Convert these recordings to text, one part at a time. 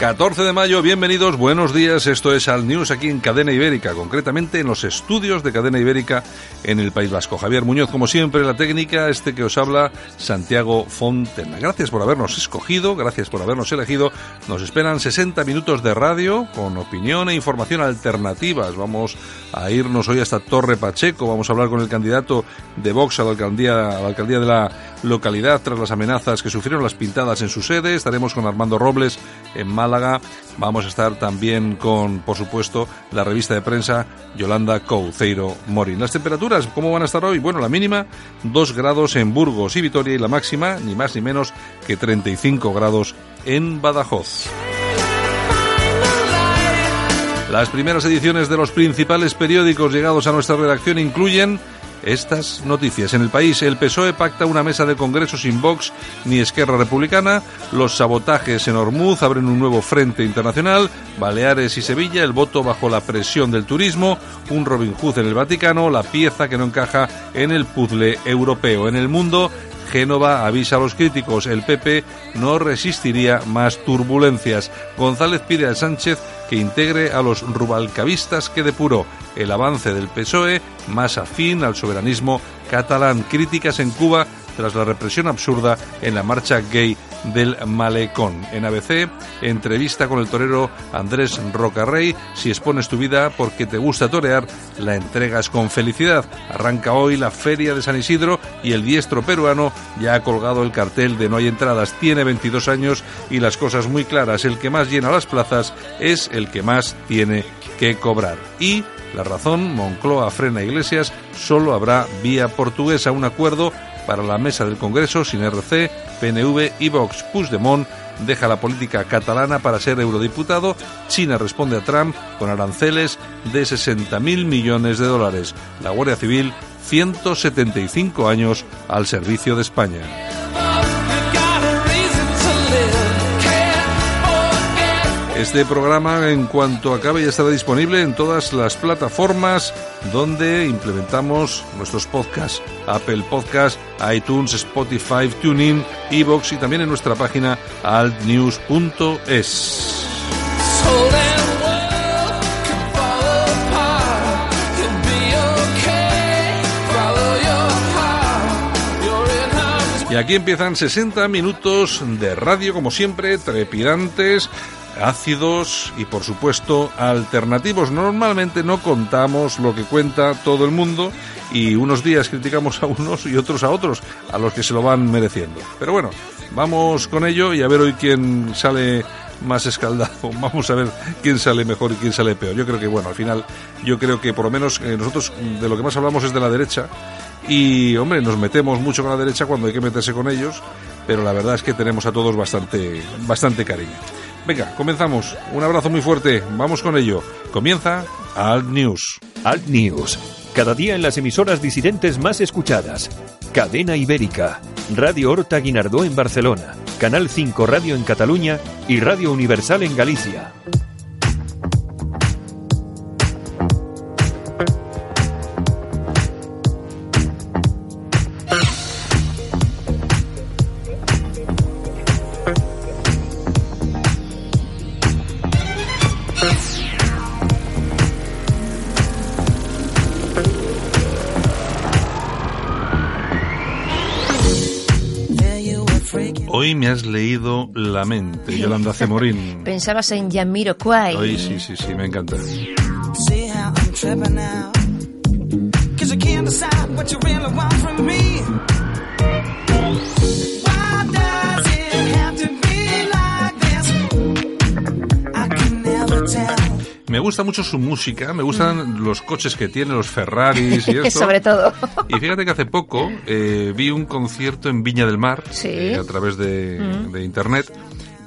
14 de mayo, bienvenidos, buenos días. Esto es Al News aquí en Cadena Ibérica, concretamente en los estudios de Cadena Ibérica en el País Vasco. Javier Muñoz, como siempre, la técnica, este que os habla, Santiago Fontena. Gracias por habernos escogido, gracias por habernos elegido. Nos esperan 60 minutos de radio con opinión e información alternativas. Vamos a irnos hoy hasta Torre Pacheco, vamos a hablar con el candidato de Vox a la alcaldía, a la alcaldía de la localidad tras las amenazas que sufrieron las pintadas en su sede. Estaremos con Armando Robles en Málaga. Vamos a estar también con, por supuesto, la revista de prensa Yolanda Couceiro Morín. Las temperaturas, ¿cómo van a estar hoy? Bueno, la mínima 2 grados en Burgos y Vitoria y la máxima, ni más ni menos que 35 grados en Badajoz. Las primeras ediciones de los principales periódicos llegados a nuestra redacción incluyen estas noticias. En el país, el PSOE pacta una mesa de congreso sin Vox ni Esquerra Republicana. Los sabotajes en Hormuz abren un nuevo frente internacional. Baleares y Sevilla, el voto bajo la presión del turismo. Un Robin Hood en el Vaticano, la pieza que no encaja en el puzzle europeo. En el mundo, Génova avisa a los críticos, el PP no resistiría más turbulencias. González pide a Sánchez que integre a los rubalcavistas que depuró el avance del PSOE más afín al soberanismo catalán. Críticas en Cuba tras la represión absurda en la marcha gay del Malecón. En ABC, entrevista con el torero Andrés Rocarrey. Si expones tu vida porque te gusta torear, la entregas con felicidad. Arranca hoy la Feria de San Isidro y el diestro peruano ya ha colgado el cartel de no hay entradas. Tiene 22 años y las cosas muy claras. El que más llena las plazas es el que más tiene que cobrar. Y la razón, Moncloa frena Iglesias, solo habrá vía portuguesa, un acuerdo para la mesa del Congreso sin RC, PNV y Vox. Puigdemont deja la política catalana para ser eurodiputado. China responde a Trump con aranceles de 60.000 millones de dólares. La Guardia Civil, 175 años al servicio de España. Este programa, en cuanto acabe, ya estará disponible en todas las plataformas donde implementamos nuestros podcasts: Apple Podcasts, iTunes, Spotify, TuneIn, Evox y también en nuestra página altnews.es. Y aquí empiezan 60 minutos de radio, como siempre, trepidantes, ácidos y por supuesto alternativos. Normalmente no contamos lo que cuenta todo el mundo y unos días criticamos a unos y otros a otros, a los que se lo van mereciendo. Pero bueno, vamos con ello y a ver hoy quién sale más escaldado. Vamos a ver quién sale mejor y quién sale peor. Yo creo que, bueno, al final, yo creo que por lo menos eh, nosotros de lo que más hablamos es de la derecha. Y, hombre, nos metemos mucho con la derecha cuando hay que meterse con ellos, pero la verdad es que tenemos a todos bastante, bastante cariño. Venga, comenzamos. Un abrazo muy fuerte. Vamos con ello. Comienza Alt News. Alt News. Cada día en las emisoras disidentes más escuchadas. Cadena Ibérica. Radio Horta Guinardó en Barcelona. Canal 5 Radio en Cataluña y Radio Universal en Galicia. Hoy me has leído la mente, Yolanda Cemorín. Pensabas en Jamiroquai. Hoy sí, sí, sí, me encanta. See how I'm Me gusta mucho su música, me gustan los coches que tiene, los Ferraris y esto. Sobre todo. Y fíjate que hace poco eh, vi un concierto en Viña del Mar Sí. eh, a través de, de internet.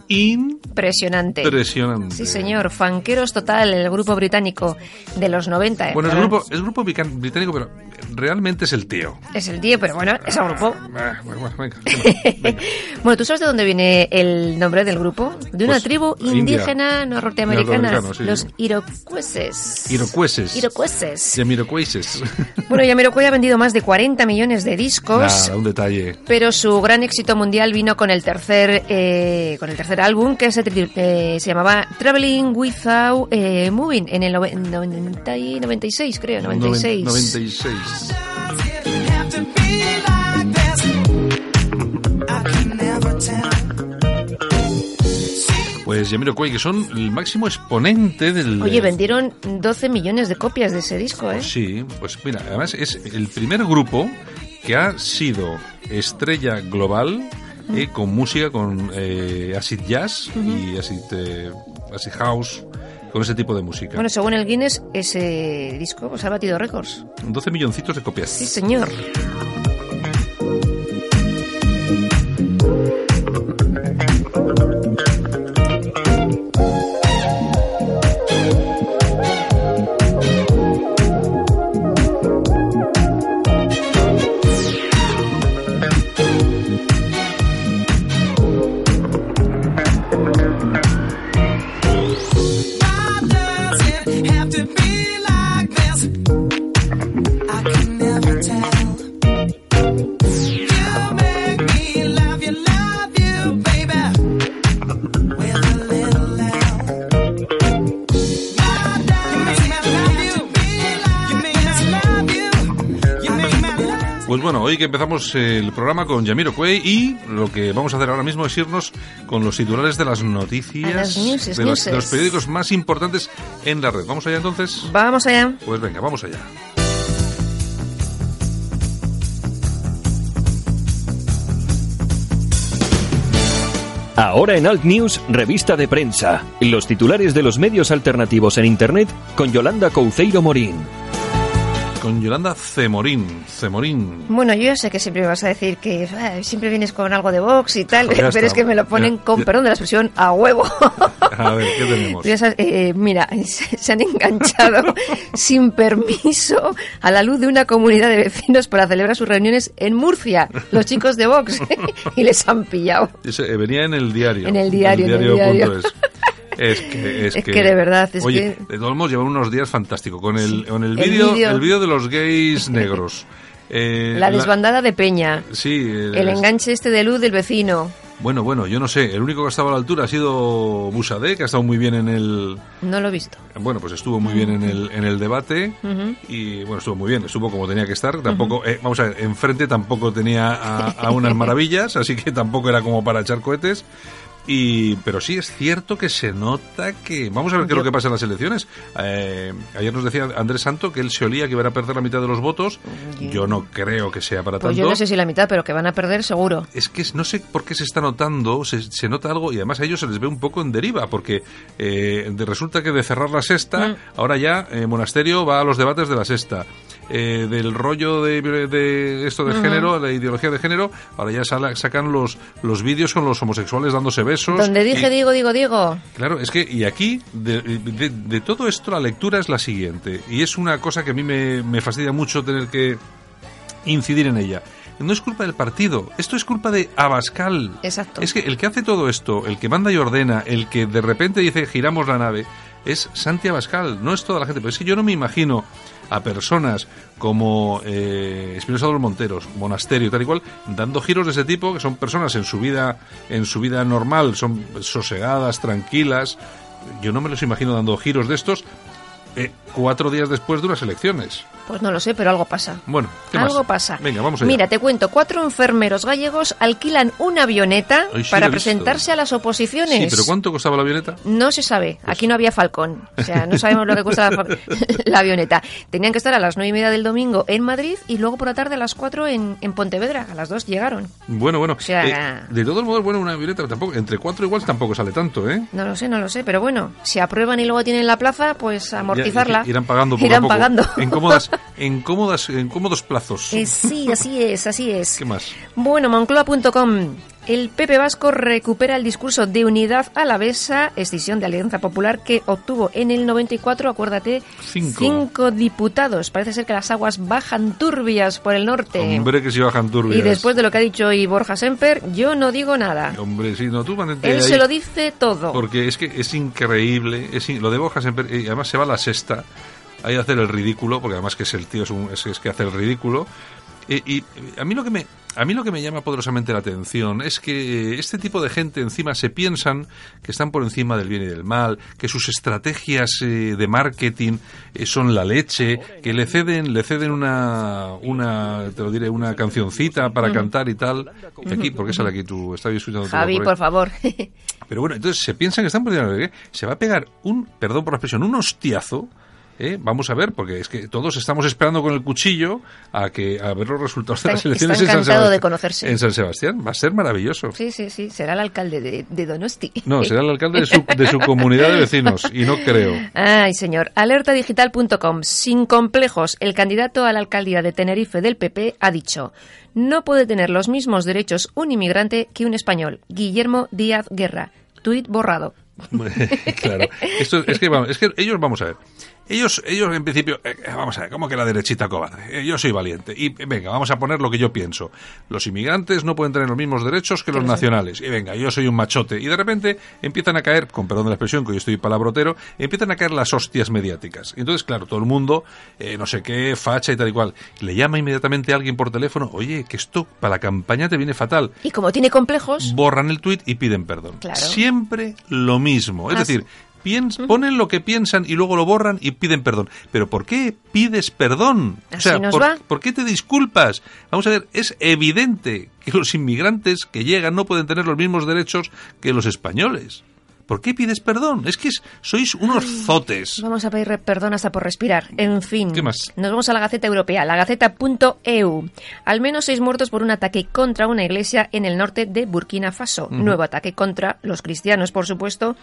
Impresionante. Impresionante. Sí, señor. Fanqueros total, el grupo británico de los 90. Bueno, es grupo, es grupo británico, pero realmente es el tío. Es el tío, pero bueno, es el grupo. Ah, bueno, bueno, venga, venga. Bueno, ¿tú sabes de dónde viene el nombre del grupo? De una Pues, tribu India. indígena norteamericana, sí. los iroqueses. Iroqueses. Iroqueses. Jamiroquaises. Bueno, Yamiroquai ha vendido más de 40 millones de discos. Nada, un detalle. Pero su gran éxito mundial vino con el tercer eh, con el tercer álbum que se, eh, se llamaba Traveling Without eh, Moving en el noven- 90 y 96 creo 96 96. have to be like this. I can never tell. Pues Jamiroquai, que son el máximo exponente del... Oye vendieron 12 millones de copias de ese disco eh Sí, pues mira, además es el primer grupo que ha sido estrella global eh, con música, con eh, acid jazz y acid, eh, acid house, con ese tipo de música. bueno según el Guinness ese disco pues ha batido récords 12 milloncitos de copias. sí señor que empezamos el programa con Jamiroquai y lo que vamos a hacer ahora mismo es irnos con los titulares de las noticias las newses, de, los, de los periódicos más importantes en la red. ¿Vamos allá entonces? vamos allá Pues venga, vamos allá. Ahora en Alt News, revista de prensa. Los titulares de los medios alternativos en Internet con Yolanda Couceiro Morín. Con Yolanda Cemorín. Cemorín. Bueno, yo ya sé que siempre me vas a decir que ah, siempre vienes con algo de box y tal, pero es que me lo ponen Ya- con, ya- perdón de la expresión, a huevo. A ver, ¿qué tenemos? Sabes, eh, mira, se, se han enganchado sin permiso a la luz de una comunidad de vecinos para celebrar sus reuniones en Murcia, los chicos de Vox, y les han pillado. Ese, eh, venía en el diario. En el diario, en el diario. Es que, es, Es que de verdad, es Oye, que- de todos modos llevan unos días fantásticos con el, con el vídeo el vídeo de los gays negros. Eh, La desbandada de Peña, Sí. el- el enganche este de luz del vecino. Bueno, bueno, yo no sé. El único que ha estado a la altura ha sido Busadé, que ha estado muy bien en el... No lo he visto. Bueno, pues estuvo muy bien en el, en el debate y bueno, estuvo muy bien, estuvo como tenía que estar. Tampoco, eh, vamos a ver, enfrente tampoco tenía a, a unas maravillas, así que tampoco era como para echar cohetes. Y, pero sí es cierto que se nota que. Vamos a ver qué es lo que pasa en las elecciones. Eh, ayer nos decía Andrés Santo que él se olía que iban a perder la mitad de los votos. Yo no creo que sea para Pues tanto. yo no sé si la mitad, pero que van a perder seguro. Es que no sé por qué se está notando, se, se nota algo y además a ellos se les ve un poco en deriva, porque eh, resulta que de cerrar la sexta, Mm. ahora ya eh, Monasterio va a los debates de la sexta. Eh, del rollo de, de esto de género, la ideología de género, ahora ya sala- sacan los, los vídeos con los homosexuales dándose besos. Donde dije, digo, digo, digo. Claro, es que, y aquí, de, de- de todo esto, la lectura es la siguiente, y es una cosa que a mí me, me fastidia mucho tener que incidir en ella. No es culpa del partido, esto es culpa de Abascal. Exacto. Es que el que hace todo esto, el que manda y ordena, el que de repente dice giramos la nave, es Santi Abascal, no es toda la gente. Pero es que yo no me imagino a personas como eh, Espinosa de los Monteros, Monasterio, tal y cual, dando giros de ese tipo, que son personas en su vida, en su vida normal, son sosegadas, tranquilas. Yo no me los imagino dando giros de estos eh, cuatro días después de unas elecciones. Pues no lo sé, pero algo pasa. Bueno, ¿qué más? Algo pasa. Venga, vamos allá. Mira, te cuento, cuatro enfermeros gallegos alquilan una avioneta Ay, sí, para presentarse a las oposiciones. Sí, pero ¿cuánto costaba la avioneta? No se sabe. Aquí no había Falcón. O sea, no sabemos lo que cuesta la, avioneta. Tenían que estar a las nueve y media del domingo en Madrid y luego por la tarde a las cuatro en, en Pontevedra. A las dos llegaron. Bueno, bueno. O sea- eh, de todos modos, bueno, una avioneta tampoco, entre cuatro igual tampoco sale tanto, ¿eh? No lo sé, no lo sé. Pero bueno, si aprueban y luego tienen la plaza, pues amortizarla. Ya, irán pagando poco Irán a poco. pagando. En cómodas, en cómodas, en cómodos plazos. Eh, sí, así es, así es. ¿Qué más? Bueno, Moncloa.com. El PP Vasco recupera el discurso de unidad alavesa, escisión de Alianza Popular que obtuvo en el 94, acuérdate, Cinco. cinco diputados. Parece ser que las aguas bajan turbias por el norte. Hombre, que si bajan turbias. y después de lo que ha dicho hoy Borja Semper, yo no digo nada. Hombre, sí, no, tú Él ahí, se lo dice todo. Porque es que es increíble. Es, in- lo de Borja siempre. Y además se va a la sexta. Ahí a hacer el ridículo, porque además que es el tío, es, un- es- es que hace el ridículo. Y, y a mí lo que me a mí lo que me llama poderosamente la atención es que este tipo de gente encima se piensan que están por encima del bien y del mal, que sus estrategias eh, de marketing eh, son la leche, que le ceden le ceden una una te lo diré una cancioncita para cantar y tal. Y aquí, ¿por qué sale aquí tú? Estaba escuchando Javi, por por favor. Pero bueno, entonces se piensan que están por encima del bien, se va a pegar un, perdón por la expresión, un hostiazo. ¿Eh? Vamos a ver, porque es que todos estamos esperando con el cuchillo a que a ver los resultados de las elecciones está en San Sebastián. de conocerse. En San Sebastián, va a ser maravilloso. sí, sí, sí. Será el alcalde de, de Donosti. No, será el alcalde de su, de su comunidad de vecinos, y no creo. Ay, señor. Alertadigital.com. Sin complejos, el candidato a la alcaldía de Tenerife del PP ha dicho: No puede tener los mismos derechos un inmigrante que un español. Guillermo Díaz Guerra. Tuit borrado. claro. Esto, es, que, vamos, es que ellos, vamos a ver. Ellos, ellos en principio, eh, vamos a ver, como que la derechita cobarde. Eh, yo soy valiente. Y eh, venga, vamos a poner lo que yo pienso. Los inmigrantes no pueden tener los mismos derechos que los nacionales. Y venga, yo soy un machote. Y de repente empiezan a caer, con perdón de la expresión, que hoy estoy palabrotero, empiezan a caer las hostias mediáticas. Entonces, claro, todo el mundo, eh, no sé qué, facha y tal y cual. Le llama inmediatamente a alguien por teléfono, oye, que esto para la campaña te viene fatal Y como tiene complejos, borran el tuit y piden perdón. Claro. Siempre lo mismo. Es Ah, decir, sí. Piens- ponen lo que piensan y luego lo borran y piden perdón. Pero ¿por qué pides perdón? Así nos ¿por, va. por qué te disculpas? Vamos a ver, es evidente que los inmigrantes que llegan no pueden tener los mismos derechos que los españoles. ¿Por qué pides perdón? Es que sois unos zotes. vamos a pedir perdón hasta por respirar. En fin. ¿Qué más? Nos vamos a la Gaceta Europea, la Gaceta.eu. Al menos seis muertos por un ataque contra una iglesia en el norte de Burkina Faso. Nuevo ataque contra los cristianos, por supuesto.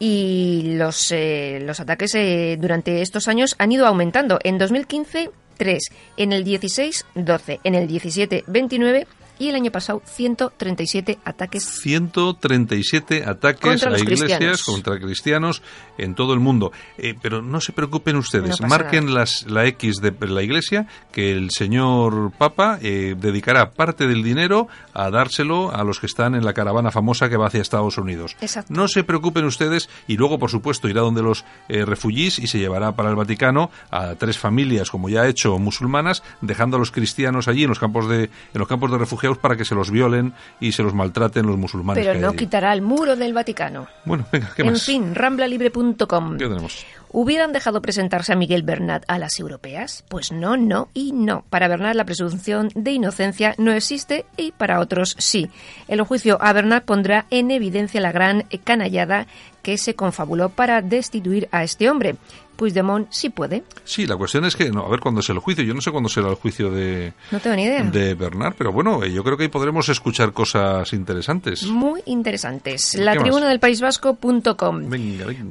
Y los, eh, los ataques eh, durante estos años han ido aumentando. En 2015, 3. En el 16, 12. En el 17, 29. Y el año pasado, 137 ataques 137 ataques Contra a iglesias cristianos. contra cristianos en todo el mundo. Eh, pero no se preocupen ustedes, No marquen las, la X de la iglesia que el señor Papa eh, dedicará parte del dinero a dárselo a los que están en la caravana famosa que va hacia Estados Unidos. Exacto. No se preocupen ustedes y luego, por supuesto, irá donde los eh, refugiés y se llevará para el Vaticano a tres familias, como ya ha hecho, musulmanas, dejando a los cristianos allí en los campos de, en los campos de refugiados para que se los violen y se los maltraten los musulmanes. Pero que no allí. quitará el muro del Vaticano. Bueno, venga, ¿qué en más? fin, ramblalibre.com. ¿Qué tenemos? ¿Hubieran dejado presentarse a Miguel Bernat a las europeas? Pues no, no y no. Para Bernat la presunción de inocencia no existe y para otros sí. El juicio a Bernat pondrá en evidencia la gran canallada que se confabuló para destituir a este hombre. Puigdemont sí puede. Sí, la cuestión es que, no, a ver cuándo es el juicio. Yo no sé cuándo será el juicio de, No tengo ni idea. de Bernard, pero bueno, eh, yo creo que ahí podremos escuchar cosas interesantes. Muy interesantes. ¿Qué La más? tribuna del País Vasco.com.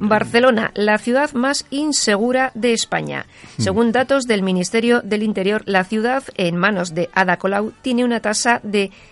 Barcelona, la ciudad más insegura de España. Hmm. Según datos del Ministerio del Interior, la ciudad, en manos de Ada Colau, tiene una tasa de 100,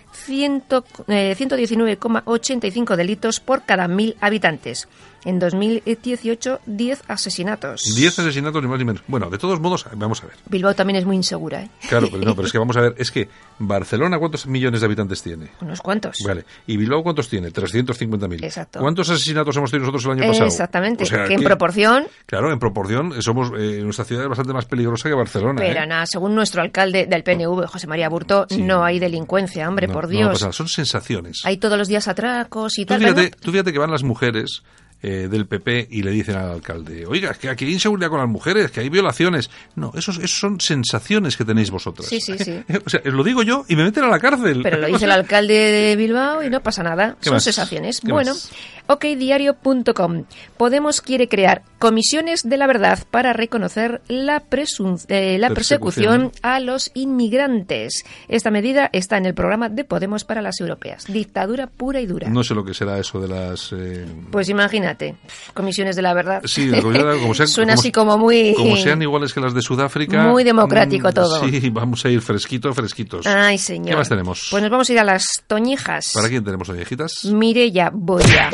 eh, 119,85 delitos por cada mil habitantes. En 2018, 10 asesinatos. 10 asesinatos ni más ni menos. Bueno, de todos modos, vamos a ver. Bilbao también es muy insegura, ¿eh? Claro, pero no, pero es que vamos a ver, es que Barcelona, ¿cuántos millones de habitantes tiene? Unos cuantos. Vale. ¿Y Bilbao cuántos tiene? 350.000. Exacto. ¿Cuántos asesinatos hemos tenido nosotros el año pasado? Exactamente. O sea, que en que- proporción, Claro, en proporción, eh, somos, eh, nuestra ciudad es bastante más peligrosa que Barcelona. pero ¿eh? nada, según nuestro alcalde del PNV, José María Burto, Sí. no hay delincuencia, hombre, No, por no Dios. pasa nada, son sensaciones. hay todos los días atracos y Tú tal. fíjate, Bueno, tú fíjate que van las mujeres eh, del PP y le dicen al alcalde, oiga, es que aquí hay inseguridad con las mujeres, que hay violaciones. No, esos, esos son sensaciones que tenéis vosotras. Sí, sí, sí. o sea, lo digo yo y me meten a la cárcel. Pero lo dice el alcalde de Bilbao y no pasa nada. ¿Qué Son más? sensaciones. ¿Qué Bueno, más? okdiario.com. Podemos quiere crear comisiones de la verdad para reconocer la, presun- eh, la persecución. A los inmigrantes. Esta medida está en el programa de Podemos para las europeas. Dictadura pura y dura. No sé lo que será eso de las... eh, Pues imagínate, comisiones de la verdad. Sí, de como sean- Suena como- así como muy... Como sean iguales que las de Sudáfrica. Muy democrático mm, todo. Sí, vamos a ir fresquito, fresquitos. Ay, señor. ¿Qué más tenemos? Pues nos vamos a ir a las toñijas. ¿Para quién tenemos viejitas? Mireya Boya.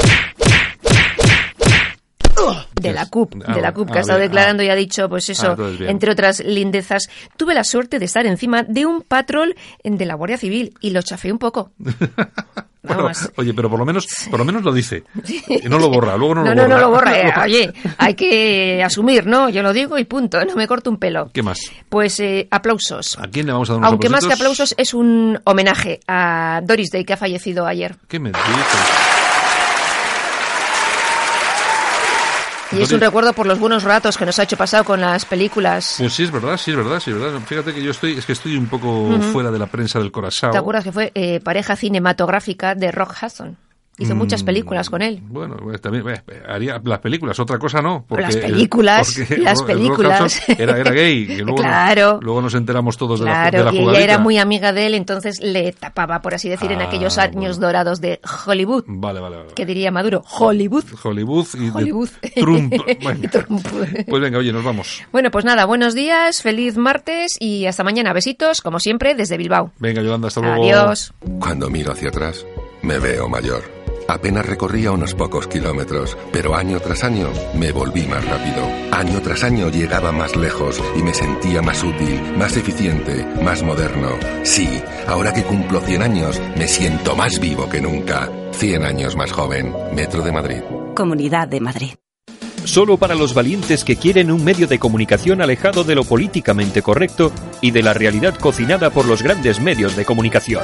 De la CUP, Ah, de la bueno. CUP, que Ah, ha estado declarando y ha dicho, pues Ah, eso, entre otras lindezas. Tuve la suerte de estar encima de un patrol de la Guardia Civil y lo chafé un poco. Oye, pero por lo menos, por lo menos lo dice. Y no lo borra, luego no, No, lo no, borra. no lo borra. eh. Oye, hay que asumir, ¿no? Yo lo digo y punto, no me corto un pelo. ¿Qué más? Pues eh, aplausos. ¿A quién le vamos a dar unos Aunque más que aplausos es un homenaje a Doris Day que ha fallecido ayer. ¿Qué me dices? Y es un recuerdo por los buenos ratos que nos ha hecho pasar con las películas. Pues sí, es verdad, sí, es verdad, sí, es verdad. Fíjate que yo estoy, es que estoy un poco fuera de la prensa del corazón. ¿Te acuerdas que fue eh, pareja cinematográfica de Rock Hudson? Hizo Mm, muchas películas con él. Bueno, pues también eh, haría las películas, otra cosa no. Porque Las el- películas, porque las películas. Era, era gay. Y luego, Claro. luego nos enteramos todos de la, de Claro, la y ella jugadita. era muy amiga de él, entonces le tapaba, por así decir, en Ah, aquellos años bueno. dorados de Hollywood. Vale, vale, vale. ¿Qué diría Maduro? Hollywood. Hollywood y de Hollywood. Trump. Bueno, Trump. Pues venga, oye, nos vamos. Bueno, pues nada, buenos días, feliz martes y hasta mañana. Besitos, como siempre, desde Bilbao. Venga, Yolanda, hasta luego. Adiós. Cuando miro hacia atrás, me veo mayor. Apenas recorría unos pocos kilómetros, pero año tras año me volví más rápido. Año tras año llegaba más lejos y me sentía más útil, más eficiente, más moderno. Sí, ahora que cumplo 100 años, me siento más vivo que nunca. 100 años más joven. Metro de Madrid. Comunidad de Madrid. Solo para los valientes que quieren un medio de comunicación alejado de lo políticamente correcto y de la realidad cocinada por los grandes medios de comunicación.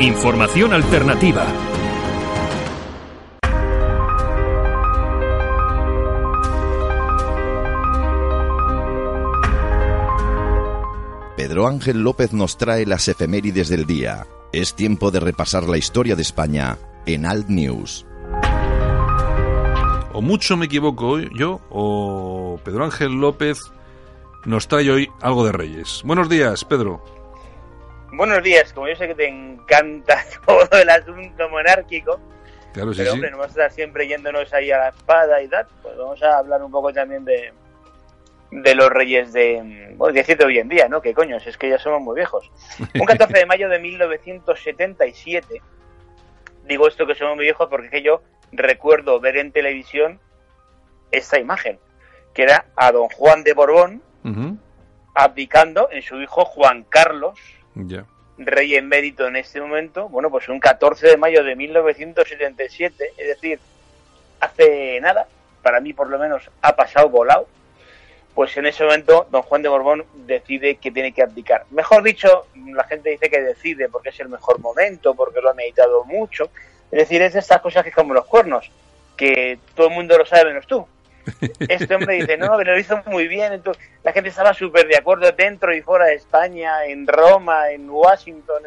Información alternativa. Pedro Ángel López nos trae las efemérides del día. Es tiempo de repasar la historia de España en Alt News. O mucho me equivoco yo, o Pedro Ángel López nos trae hoy algo de Reyes. Buenos días, Pedro. Buenos días, como yo sé que te encanta todo el asunto monárquico, Claro, sí, pero sí. hombre, no vamos a estar siempre yéndonos ahí a la espada y tal, pues vamos a hablar un poco también de, de los reyes de, bueno, decirte hoy en día, ¿no? Que coño, si es que ya somos muy viejos. Un 14 de mayo de 1977, digo esto que somos muy viejos porque es que yo recuerdo ver en televisión esta imagen, que era a don Juan de Borbón abdicando en su hijo Juan Carlos, Ya. rey emérito en este momento, bueno, pues un 14 de mayo de 1977, es decir, hace nada, para mí por lo menos ha pasado volado, pues en ese momento don Juan de Borbón decide que tiene que abdicar. Mejor dicho, la gente dice que decide porque es el mejor momento, porque lo ha meditado mucho, es decir, es de estas cosas que es como los cuernos, que todo el mundo lo sabe menos tú. Este hombre dice, no, pero lo hizo muy bien. Entonces, la gente estaba súper de acuerdo dentro y fuera de España, en Roma, en Washington.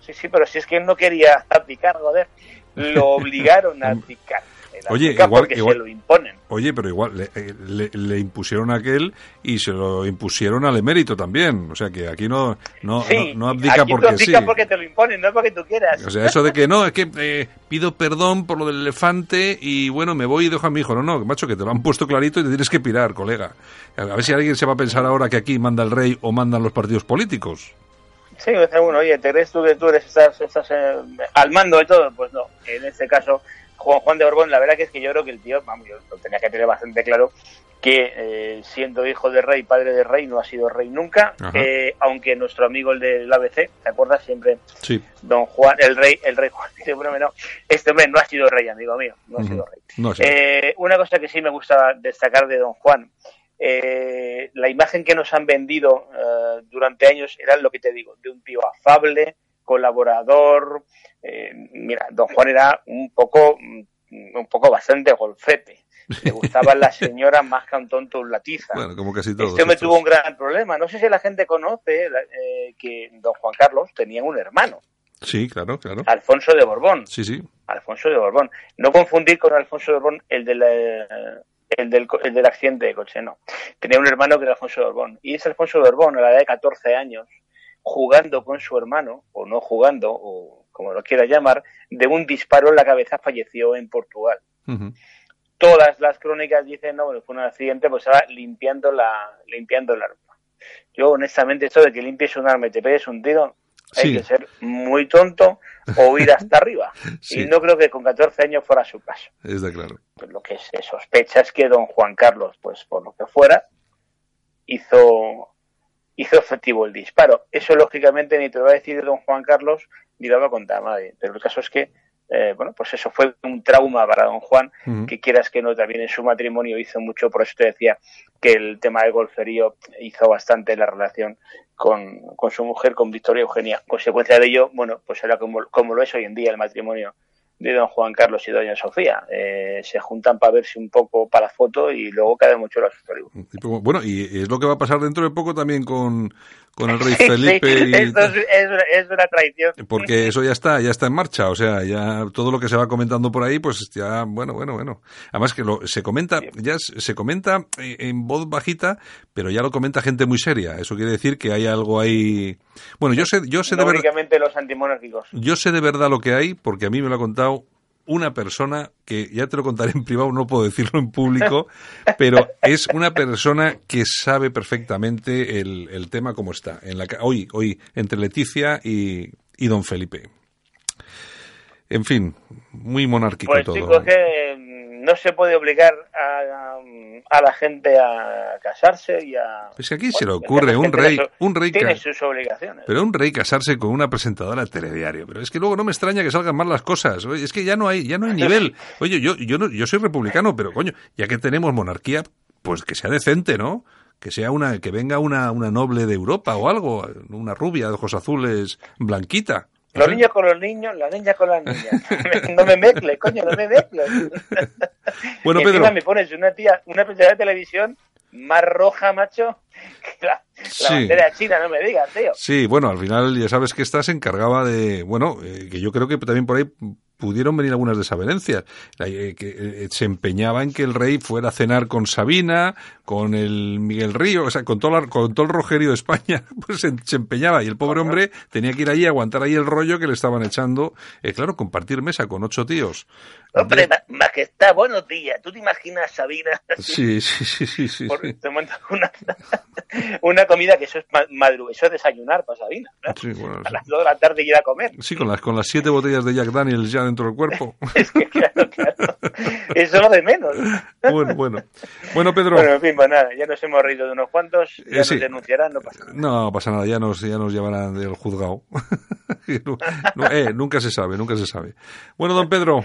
Sí, sí, pero si es que él no quería abdicar, joder. Lo obligaron a abdicar. Oye, abdica igual- porque igual- se lo imponen. Oye, pero igual le, eh, le- le impusieron a aquel y se lo impusieron al emérito también. O sea que aquí no, no, Sí, no, no abdica aquí tú porque abdicas sí. porque te lo imponen, no porque tú quieras. O sea, eso de que no, es que eh, pido perdón por lo del elefante y bueno, me voy y dejo a mi hijo. No, no, macho, que te lo han puesto clarito y te tienes que pirar, colega. A ver si alguien se va a pensar ahora que aquí manda el rey o mandan los partidos políticos. Sí, bueno, oye, ¿te crees tú que tú eres, estás, estás eh, al mando de todo? Pues no, en este caso Juan Juan de Borbón, la verdad que es que yo creo que el tío, vamos, yo lo tenía que tener bastante claro, que eh, siendo hijo de rey, padre de rey, no ha sido rey nunca, eh, aunque nuestro amigo el del ABC, ¿te acuerdas? Siempre Sí. don Juan, el rey, el rey Juan, dice, bueno, no, este hombre no ha sido rey, amigo mío, no ha sido rey. No. Eh, una cosa que sí me gusta destacar de Don Juan, eh, la imagen que nos han vendido durante años era lo que te digo, de un tío afable, colaborador. Eh, mira, Don Juan era un poco, mm, un poco bastante golfete. Le gustaban las señoras más que a un tonto un latiza. Bueno, como casi todos. Este estos. tuvo un gran problema. No sé si la gente conoce eh, que Don Juan Carlos tenía un hermano, Sí, claro, claro. Alfonso de Borbón. Sí, sí. Alfonso de Borbón. No confundir con Alfonso de Borbón, el, de la- el, del, el del accidente de coche, no. Tenía un hermano que era Alfonso de Borbón. Y ese Alfonso de Borbón, a la edad de 14 años, jugando con su hermano, o no jugando, o como lo quiera llamar, de un disparo en la cabeza falleció en Portugal. Todas las crónicas dicen, no, bueno, fue un accidente, pues estaba limpiando la, limpiando el arma. Yo, honestamente, esto de que limpies un arma y te pegues un tiro, hay que ser muy tonto o ir hasta arriba. Sí. Y no creo que con 14 años fuera su caso. Está claro. Pues lo que se sospecha es que don Juan Carlos, pues por lo que fuera, hizo, hizo efectivo el disparo. Eso, lógicamente, ni te lo va a decir don Juan Carlos, ni lo va a contar nadie. Pero el caso es que, eh, bueno, pues eso fue un trauma para don Juan, que quieras que no, también en su matrimonio hizo mucho, por eso te decía que el tema del golferío hizo bastante la relación con, con su mujer, con Victoria Eugenia. Consecuencia de ello, bueno, pues era como, como lo es hoy en día el matrimonio de don Juan Carlos y doña Sofía. Eh, se juntan para verse un poco para la foto y luego cada mucho la poco- Bueno, y es lo que va a pasar dentro de poco también con, con el rey Sí, Felipe. y- esto es, es una- es una traición. Porque eso ya está, ya está en marcha, o sea, ya todo lo que se va comentando por ahí, pues ya, bueno, bueno, bueno. Además que lo, se comenta, ya se comenta en voz bajita, pero ya lo comenta gente muy seria. Eso quiere decir que hay algo ahí. Bueno, yo sé, yo sé no de verdad, los antimonárquicos. yo sé de verdad lo que hay, porque a mí me lo ha contado una persona que ya te lo contaré en privado, no puedo decirlo en público, pero es una persona que sabe perfectamente el, el tema como está. En la, hoy, hoy, entre Leticia y, y don Felipe. En fin, muy monárquico Pues todo. chicos, que no se puede obligar a, a la gente a casarse y a... Es que aquí se le ocurre un rey, su- un rey Tiene sus obligaciones. Pero un rey casarse con una presentadora de telediario. Pero es que luego no me extraña que salgan mal las cosas. Oye, es que ya no hay, ya no hay nivel. Oye, yo, yo, no, yo soy republicano, pero coño, ya que tenemos monarquía, pues que sea decente, ¿no? Que sea una, que venga una, una noble de Europa o algo, una rubia de ojos azules, blanquita. Los niños con los niños, las niñas con las niñas. no me mezcles, coño, no me mezcles. Bueno, Y encima Pedro. me pones una tía, una presentadora de televisión más roja, macho, que la, la Sí. bandera china, no me digas, tío. Sí, bueno, al final ya sabes que esta se encargaba de, bueno, eh, que yo creo que también por ahí pudieron venir algunas desavenencias, eh, que eh, se empeñaba en que el rey fuera a cenar con Sabina, con el Miguel Río, o sea, con todo, la- con todo el rojerío de España, pues se, se empeñaba. Y el pobre hombre tenía que ir allí a aguantar ahí el rollo que le estaban echando, eh, claro, compartir mesa con ocho tíos. Hombre, ma- majestad, buenos días. ¿Tú te imaginas, Sabina? Sí, sí, sí, te montas una, una comida que eso es ma- madru, eso es desayunar para Sabina. A las 2 de la tarde ir a comer. sí, con las, con las siete botellas de Jack Daniels ya dentro del cuerpo. Es que claro, claro. Eso es lo de menos. bueno, bueno. Bueno, Pedro. Bueno, en fin, pues nada, ya nos hemos reído de unos cuantos, ya Eh, nos denunciarán, no pasa nada. No pasa nada, ya nos, ya nos llevarán del juzgado. Eh, nunca se sabe, nunca se sabe. Bueno, don Pedro,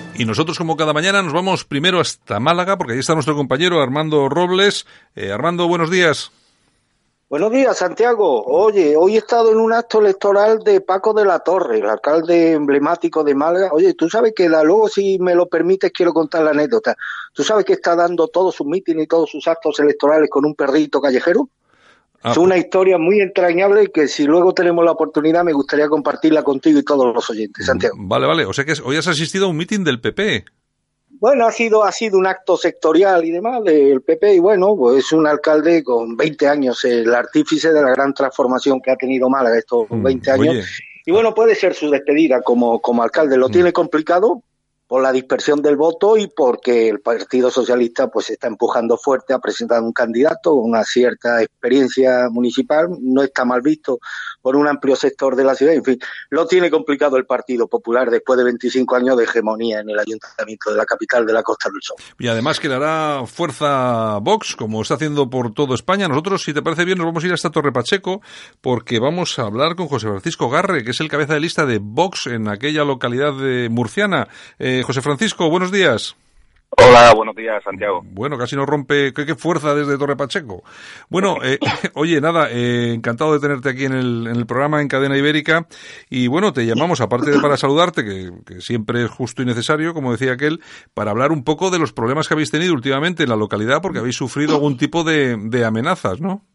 Y nosotros, como cada mañana, nos vamos primero hasta Málaga, porque ahí está nuestro compañero Armando Robles. Eh, Armando, buenos días. Buenos días, Santiago. Oye, hoy he estado en un acto electoral de Paco de la Torre, el alcalde emblemático de Málaga. Oye, tú sabes que luego, si me lo permites, quiero contar la anécdota. ¿Tú sabes que está dando todos sus mítines y todos sus actos electorales con un perrito callejero? Ah, es una historia muy entrañable que si luego tenemos la oportunidad me gustaría compartirla contigo y todos los oyentes, Santiago. Vale, vale. O sea que hoy has asistido a un mitin del PP. Bueno, ha sido, ha sido un acto sectorial y demás del PP y bueno, pues es un alcalde con 20 años, el artífice de la gran transformación que ha tenido Málaga estos Mm, 20 años. oye. Y bueno, puede ser su despedida como, como alcalde. Lo Mm. tiene complicado por la dispersión del voto y porque el Partido Socialista pues está empujando fuerte a presentar un candidato con una cierta experiencia municipal, no está mal visto por un amplio sector de la ciudad, en fin, lo tiene complicado el Partido Popular después de 25 años de hegemonía en el ayuntamiento de la capital de la Costa del Sol. Y además que le hará fuerza Vox, como está haciendo por toda España. Nosotros, si te parece bien, nos vamos a ir hasta Torre Pacheco, porque vamos a hablar con José Francisco Garre, que es el cabeza de lista de Vox en aquella localidad de murciana. Eh, José Francisco, buenos días. Hola, buenos días, Santiago. Bueno, casi nos rompe, qué, qué fuerza desde Torre Pacheco. Bueno, eh, oye, nada, eh, encantado de tenerte aquí en el, en el programa en Cadena Ibérica. Y bueno, te llamamos, aparte de para saludarte, que, que siempre es justo y necesario, como decía aquel, para hablar un poco de los problemas que habéis tenido últimamente en la localidad, porque habéis sufrido algún tipo de, de amenazas, ¿no?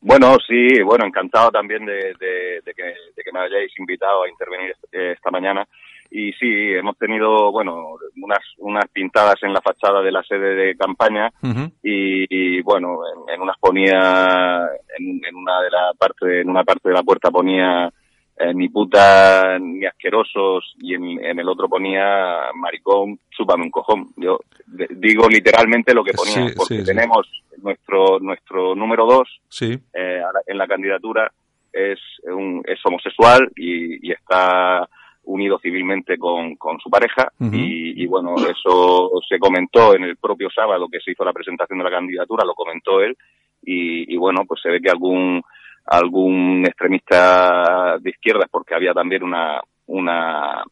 Bueno, sí, bueno, encantado también de, de- de que, de que me hayáis invitado a intervenir eh, esta mañana. Y sí, hemos tenido, bueno, unas, unas pintadas en la fachada de la sede de campaña y, y, bueno, en, en unas ponía, en, en una de la parte, en una parte de la puerta ponía eh, ni puta ni asquerosos y en, en el otro ponía maricón, chúpame un cojón. Yo de- digo literalmente lo que ponía, Sí, porque sí, sí. tenemos nuestro nuestro número dos Sí. eh, en la candidatura es un es homosexual y, y está unido civilmente con, con su pareja y, y, bueno eso se comentó en el propio sábado que se hizo la presentación de la candidatura lo comentó él y, y bueno pues se ve que algún algún extremista de izquierdas porque había también una una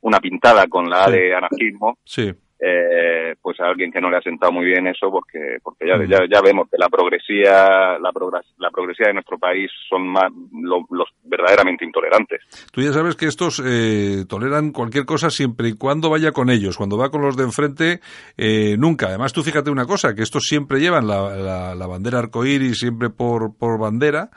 una pintada con la A Sí. de anarquismo Sí. Eh, pues a alguien que no le ha sentado muy bien eso porque porque ya, ya, ya vemos que la progresía la, progres- la progresía de nuestro país son más lo- los verdaderamente intolerantes Tú ya sabes que estos eh, toleran cualquier cosa siempre y cuando vaya con ellos. Cuando va con los de enfrente, eh, nunca. Además, tú fíjate una cosa, que estos siempre llevan la, la, la bandera arcoíris siempre por, por bandera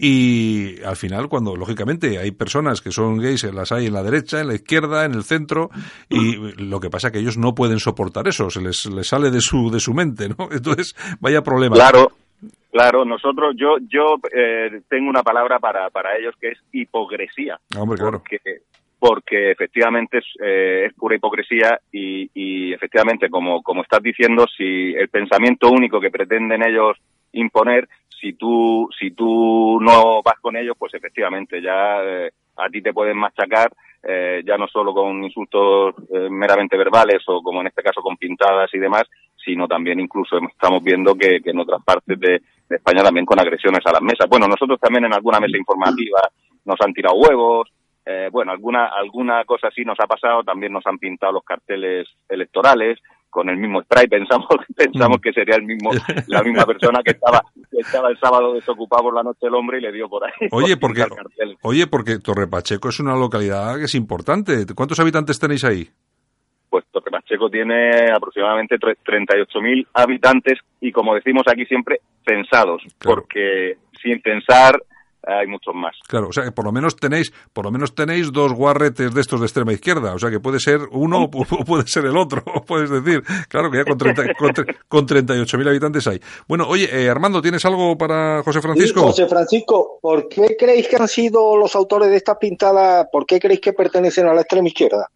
y al final, cuando lógicamente hay personas que son gays, las hay en la derecha, en la izquierda, en el centro y lo que pasa es que ellos no pueden soportar eso, se les, les sale de su, de su mente, ¿no? Entonces, vaya problema. claro claro nosotros yo yo eh, tengo una palabra para para ellos que es hipocresía Ah, Hombre, claro. porque porque efectivamente es, eh, es pura hipocresía y, y efectivamente como como estás diciendo si el pensamiento único que pretenden ellos imponer si tú si tú no vas con ellos pues efectivamente ya eh, a ti te pueden machacar eh, ya no solo con insultos eh, meramente verbales o como en este caso con pintadas y demás sino también incluso estamos viendo que, que en otras partes de, de España también con agresiones a las mesas. Bueno nosotros también en alguna mesa informativa nos han tirado huevos eh, bueno, alguna, alguna cosa así nos ha pasado, también nos han pintado los carteles electorales con el mismo spray, pensamos, pensamos Mm. que sería el mismo, la misma persona que estaba, que estaba el sábado desocupado por la noche el hombre y le dio por ahí. Oye, por porque, oye, porque Torre Pacheco es una localidad que es importante. ¿Cuántos habitantes tenéis ahí? Pues Torre Pacheco tiene aproximadamente tre- 38.000 habitantes y como decimos aquí siempre, pensados, Claro. porque sin pensar eh, hay muchos más. Claro, o sea que por lo menos tenéis, por lo menos tenéis dos guarretes de estos de extrema izquierda, o sea que puede ser uno o pu- puede ser el otro, puedes decir. Claro que ya con, 30 con, tre- con 38.000 habitantes hay. Bueno, oye, eh, Armando, ¿tienes algo para José Francisco? Sí, José Francisco, ¿por qué creéis que han sido los autores de estas pintadas? ¿Por qué creéis que pertenecen a la extrema izquierda?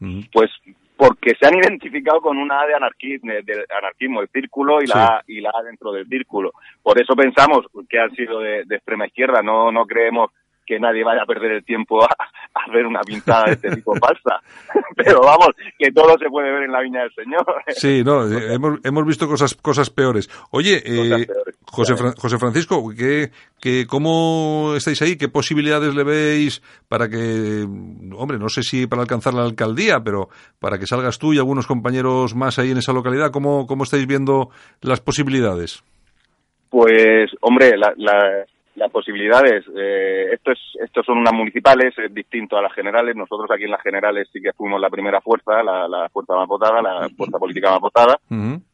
Mm, Pues porque se han identificado con una A de anarquismo, del anarquismo, el círculo y la, A, y la A dentro del círculo. Por eso pensamos que han sido de, de extrema izquierda. No, no creemos que nadie vaya a perder el tiempo a, a ver una pintada de este tipo falsa. Pero vamos, que todo se puede ver en la viña del Señor. Sí, no, eh, hemos, hemos visto cosas, cosas peores. Oye, Cosas eh, peores, José. Fra- José Francisco, ¿qué, qué, ¿cómo estáis ahí? ¿Qué posibilidades le veis para que, hombre, no sé si para alcanzar la alcaldía, pero para que salgas tú y algunos compañeros más ahí en esa localidad? ¿Cómo, cómo estáis viendo las posibilidades? Pues, hombre, la- la- las posibilidades, eh, esto es, estos son unas municipales, es distinto a las generales. Nosotros aquí en las generales sí que fuimos la primera fuerza, la, la fuerza más votada, la fuerza política más votada,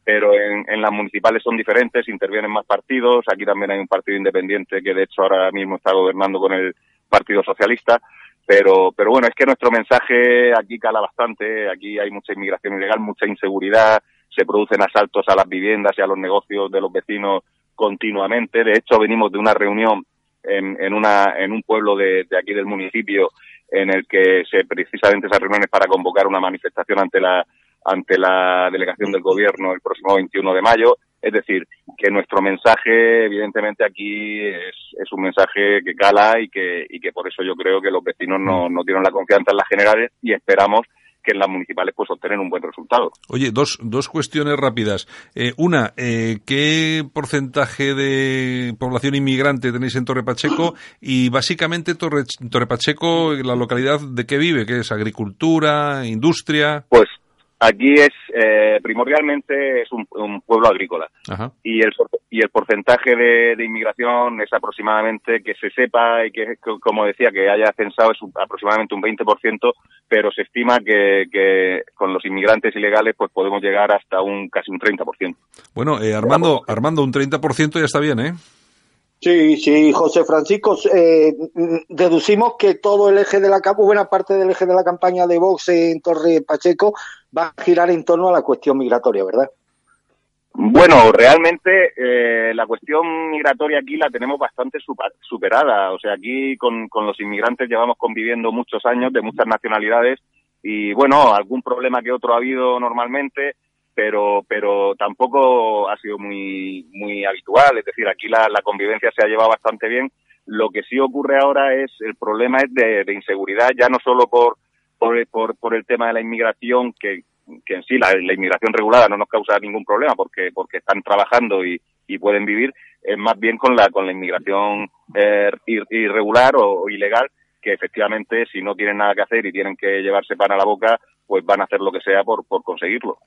pero en, en las municipales son diferentes, intervienen más partidos. Aquí también hay un partido independiente que de hecho ahora mismo está gobernando con el Partido Socialista. Pero, pero bueno, es que nuestro mensaje aquí cala bastante. Aquí hay mucha inmigración ilegal, mucha inseguridad, se producen asaltos a las viviendas y a los negocios de los vecinos continuamente. De hecho, venimos de una reunión en, en, una, en un pueblo de, de aquí del municipio en el que se precisamente esas reuniones para convocar una manifestación ante la ante la delegación del gobierno el próximo 21 de mayo. Es decir, que nuestro mensaje, evidentemente, aquí es, es un mensaje que cala y que, y que por eso yo creo que los vecinos no, no tienen la confianza en las generales y esperamos que en las municipales pues obtener un buen resultado. Oye, dos, dos cuestiones rápidas. Eh, una, eh, ¿qué porcentaje de población inmigrante tenéis en Torre Pacheco? Y básicamente Torre, Torre Pacheco, la localidad de qué vive, ¿qué es? ¿Agricultura? ¿Industria? Pues aquí es eh, primordialmente es un, un pueblo agrícola Ajá. y el y el porcentaje de, de inmigración es aproximadamente que se sepa y que co- como decía que haya censado es un- aproximadamente un 20%, pero se estima que, que con los inmigrantes ilegales pues podemos llegar hasta un casi un 30%. Bueno, eh, Armando, Armando, un 30% ya está bien, ¿eh? Sí, sí, José Francisco, eh, deducimos que todo el eje de la buena parte del eje de la campaña de Vox en Torre Pacheco va a girar en torno a la cuestión migratoria, ¿verdad? Bueno, realmente eh, la cuestión migratoria aquí la tenemos bastante superada. O sea, aquí con, con los inmigrantes llevamos conviviendo muchos años de muchas nacionalidades y bueno, algún problema que otro ha habido normalmente, pero pero tampoco ha sido muy muy habitual. Es decir, aquí la, la convivencia se ha llevado bastante bien. Lo que sí ocurre ahora es el problema es de, inseguridad, ya no solo por por, por, por el tema de la inmigración que que en sí la, inmigración regulada no nos causa ningún problema porque porque están trabajando y, y pueden vivir es más bien con la con la inmigración eh, ir- irregular o, o ilegal que efectivamente si no tienen nada que hacer y tienen que llevarse pan a la boca pues van a hacer lo que sea por por conseguirlo.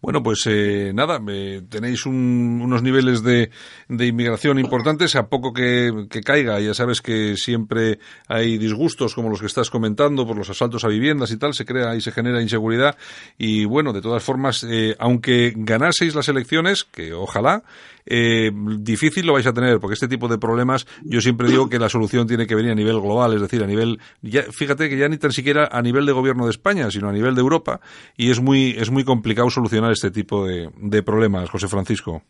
Bueno, pues eh, nada, eh, tenéis un- unos niveles de, de inmigración importantes. A poco que, caiga, ya sabes que siempre hay disgustos como los que estás comentando por los asaltos a viviendas y tal, se crea y se genera inseguridad. Y bueno, de todas formas, eh, aunque ganaseis las elecciones, que ojalá, eh, difícil lo vais a tener, porque este tipo de problemas, yo siempre digo que la solución tiene que venir a nivel global, es decir, a nivel, ya, fíjate que ya ni tan siquiera a nivel de gobierno de España, sino a nivel de Europa, y es muy, es muy complicado solucionar este tipo de, de problemas, José Francisco.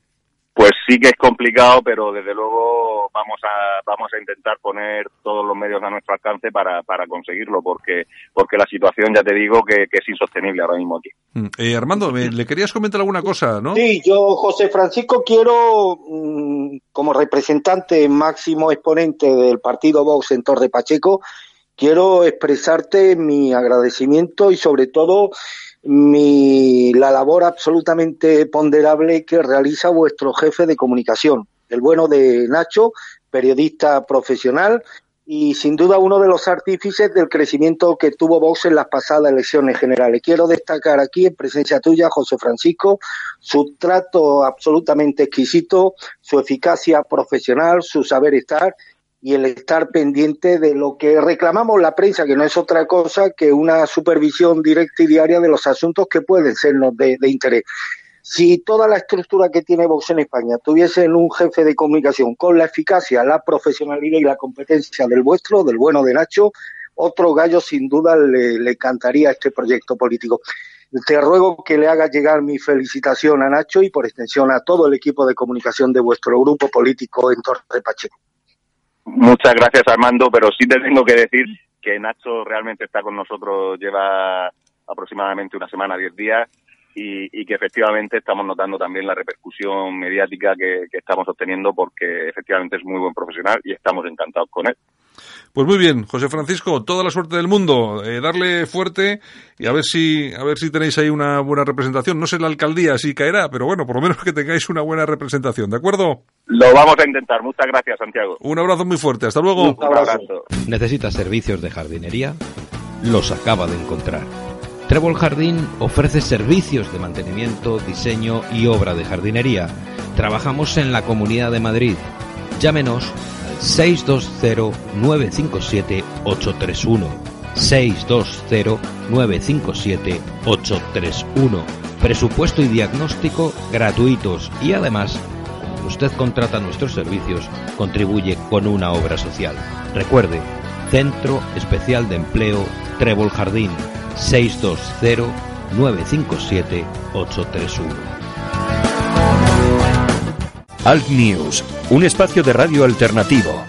pues sí que es complicado pero desde luego vamos a vamos a intentar poner todos los medios a nuestro alcance para para conseguirlo porque porque la situación ya te digo que, que es insostenible ahora mismo aquí Mm. Eh, Armando, me- le querías comentar alguna cosa, ¿no? Sí, yo, José Francisco, quiero, mm, como representante máximo exponente del partido Vox en Torre Pacheco, quiero expresarte mi agradecimiento y sobre todo mi, la labor absolutamente ponderable que realiza vuestro jefe de comunicación, el bueno de Nacho, periodista profesional y sin duda uno de los artífices del crecimiento que tuvo Vox en las pasadas elecciones generales. Quiero destacar aquí, en presencia tuya, José Francisco, su trato absolutamente exquisito, su eficacia profesional, su saber estar y el estar pendiente de lo que reclamamos la prensa, que no es otra cosa que una supervisión directa y diaria de los asuntos que pueden sernos de, interés. Si toda la estructura que tiene Vox en España tuviese un jefe de comunicación con la eficacia, la profesionalidad y la competencia del vuestro, del bueno de Nacho, otro gallo sin duda le, le cantaría este proyecto político. Te ruego que le hagas llegar mi felicitación a Nacho y por extensión a todo el equipo de comunicación de vuestro grupo político en Torre Pacheco. Muchas gracias Armando, pero sí te tengo que decir que Nacho realmente está con nosotros, lleva aproximadamente una semana, diez días, y, que efectivamente estamos notando también la repercusión mediática que, que estamos obteniendo porque efectivamente es muy buen profesional y estamos encantados con él. Pues muy bien, José Francisco, toda la suerte del mundo. Eh, darle fuerte y a ver si a ver si tenéis ahí una buena representación. No sé la alcaldía si caerá, pero bueno, por lo menos que tengáis una buena representación, ¿de acuerdo? Lo vamos a intentar. Muchas gracias, Santiago. Un abrazo muy fuerte. Hasta luego. Un abrazo. ¿Necesitas servicios de jardinería? Los acaba de encontrar. Trébol Jardín ofrece servicios de mantenimiento, diseño y obra de jardinería. Trabajamos en la Comunidad de Madrid. Llámenos al 620-957-831. 620-957-831. Presupuesto y diagnóstico gratuitos y además, usted contrata nuestros servicios, contribuye con una obra social. Recuerde, Centro Especial de Empleo Trébol Jardín 620-957-831. Alt News, un espacio de radio alternativo.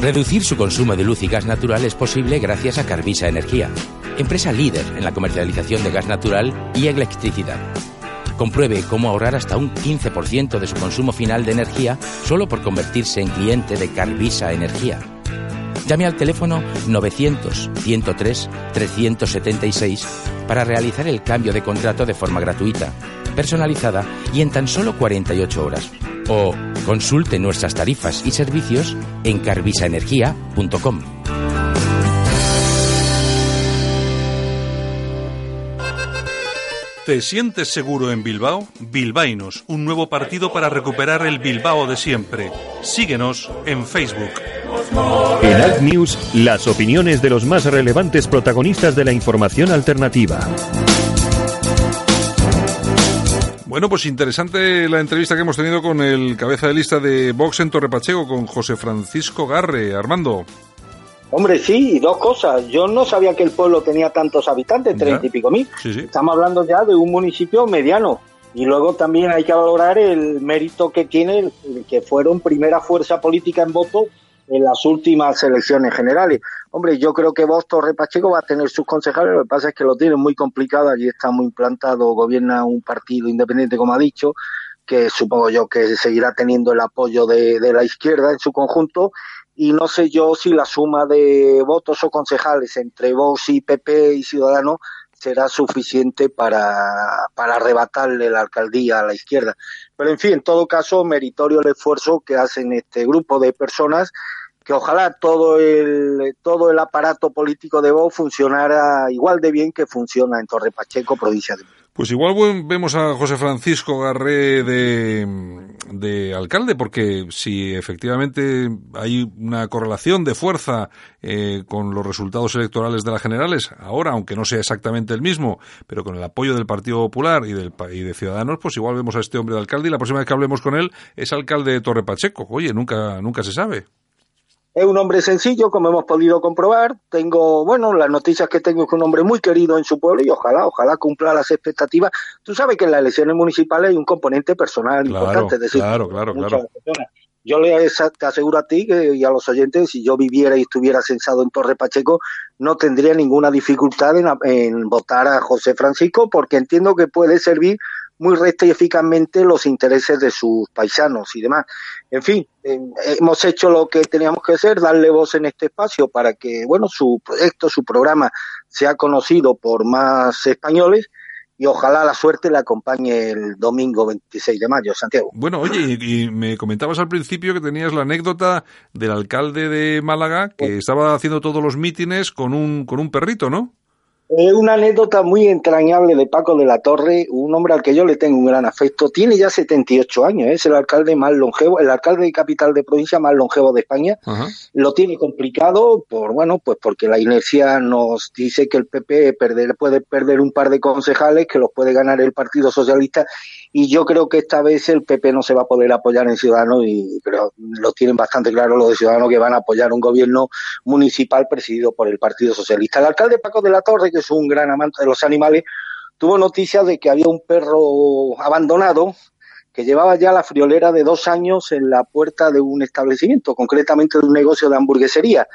Reducir su consumo de luz y gas natural es posible gracias a Carvisa Energía, empresa líder en la comercialización de gas natural y electricidad. Compruebe cómo ahorrar hasta un 15% de su consumo final de energía solo por convertirse en cliente de Carvisa Energía. Llame al teléfono 900-103-376 para realizar el cambio de contrato de forma gratuita, personalizada y en tan solo 48 horas. O consulte nuestras tarifas y servicios en carvisaenergía.com. ¿Te sientes seguro en Bilbao? Bilbainos, un nuevo partido para recuperar el Bilbao de siempre. Síguenos en Facebook. En Alt News, las opiniones de los más relevantes protagonistas de la información alternativa. Bueno, pues interesante la entrevista que hemos tenido con el cabeza de lista de Vox en Torre Pacheco, con José Francisco Garre. Armando. Hombre, sí, y dos cosas. Yo no sabía que el pueblo tenía tantos habitantes, treinta y pico mil. Sí, sí. Estamos hablando ya de un municipio mediano. Y luego también hay que valorar el mérito que tiene el, el que fueron primera fuerza política en voto en las últimas elecciones generales. Hombre, yo creo que Vox Torre Pacheco va a tener sus concejales, lo que pasa es que lo tienen muy complicado, allí está muy implantado, gobierna un partido independiente, como ha dicho, que supongo yo que seguirá teniendo el apoyo de, de la izquierda en su conjunto, y no sé yo si la suma de votos o concejales entre Vox y PP y Ciudadanos será suficiente para, para arrebatarle la alcaldía a la izquierda. Pero en fin, en todo caso, meritorio el esfuerzo que hacen este grupo de personas que ojalá todo el todo el aparato político de Vox funcionara igual de bien que funciona en Torre Pacheco, provincia de Pues igual vemos a José Francisco Garré de, de alcalde, porque si efectivamente hay una correlación de fuerza eh, con los resultados electorales de las generales, ahora, aunque no sea exactamente el mismo, pero con el apoyo del Partido Popular y, del, y de Ciudadanos, pues igual vemos a este hombre de alcalde y la próxima vez que hablemos con él es alcalde de Torre Pacheco. Oye, nunca, nunca se sabe. Es un hombre sencillo, como hemos podido comprobar. Tengo, bueno, las noticias que tengo es que un hombre muy querido en su pueblo y ojalá, ojalá cumpla las expectativas. Tú sabes que en las elecciones municipales hay un componente personal Claro, importante, es decir, claro, claro, claro. personas. Yo le te aseguro a ti que, y a los oyentes, si yo viviera y estuviera censado en Torre Pacheco, no tendría ninguna dificultad en, en votar a José Francisco, porque entiendo que puede servir muy recta y eficazmente los intereses de sus paisanos y demás. En fin, eh, hemos hecho lo que teníamos que hacer, darle voz en este espacio para que, bueno, su proyecto, su programa sea conocido por más españoles y ojalá la suerte le acompañe el domingo 26 de mayo, Santiago. Bueno, oye, y, y me comentabas al principio que tenías la anécdota del alcalde de Málaga que estaba haciendo todos los mítines con un, con un perrito, ¿no? Es una anécdota muy entrañable de Paco de la Torre, un hombre al que yo le tengo un gran afecto. Tiene ya 78 años, ¿eh? es el alcalde más longevo, el alcalde de capital de provincia más longevo de España. Lo tiene complicado por, bueno, pues porque la inercia nos dice que el PP perder, puede perder un par de concejales, que los puede ganar el Partido Socialista, y yo creo que esta vez el PP no se va a poder apoyar en Ciudadanos, y pero lo tienen bastante claro los de Ciudadanos que van a apoyar un gobierno municipal presidido por el Partido Socialista. El alcalde Paco de la Torre, que es un gran amante de los animales, tuvo noticias de que había un perro abandonado que llevaba ya la friolera de dos años en la puerta de un establecimiento, concretamente de un negocio de hamburguesería.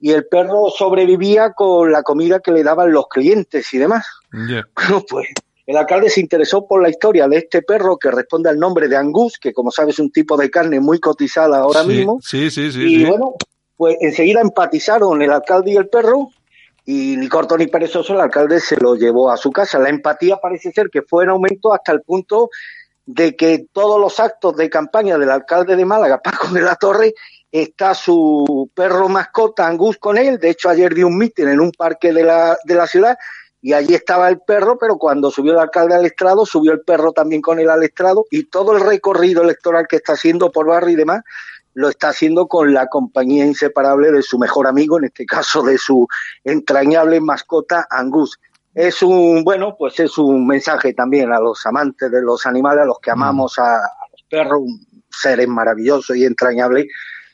Y el perro sobrevivía con la comida que le daban los clientes y demás. Bueno, pues el alcalde se interesó por la historia de este perro que responde al nombre de Angus, que como sabes es un tipo de carne muy cotizada ahora Sí, mismo. Sí, sí, sí. y sí. bueno, pues enseguida empatizaron el alcalde y el perro y ni corto ni perezoso el alcalde se lo llevó a su casa. La empatía parece ser que fue en aumento hasta el punto de que todos los actos de campaña del alcalde de Málaga, Paco de la Torre, está su perro mascota Angus con él. De hecho, ayer dio un mitin en un parque de la, de la ciudad y allí estaba el perro, pero cuando subió el alcalde al estrado, subió el perro también con él al estrado y todo el recorrido electoral que está haciendo por barrio y demás lo está haciendo con la compañía inseparable de su mejor amigo, en este caso de su entrañable mascota Angus. Es un, bueno, pues es un mensaje también a los amantes de los animales, a los que amamos a, a los perros, seres maravillosos y entrañables.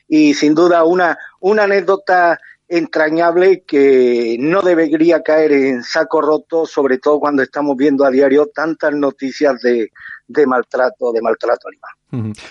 Y sin duda una, una anécdota entrañable que no debería caer en saco roto, sobre todo cuando estamos viendo a diario tantas noticias de, de maltrato, de maltrato animal.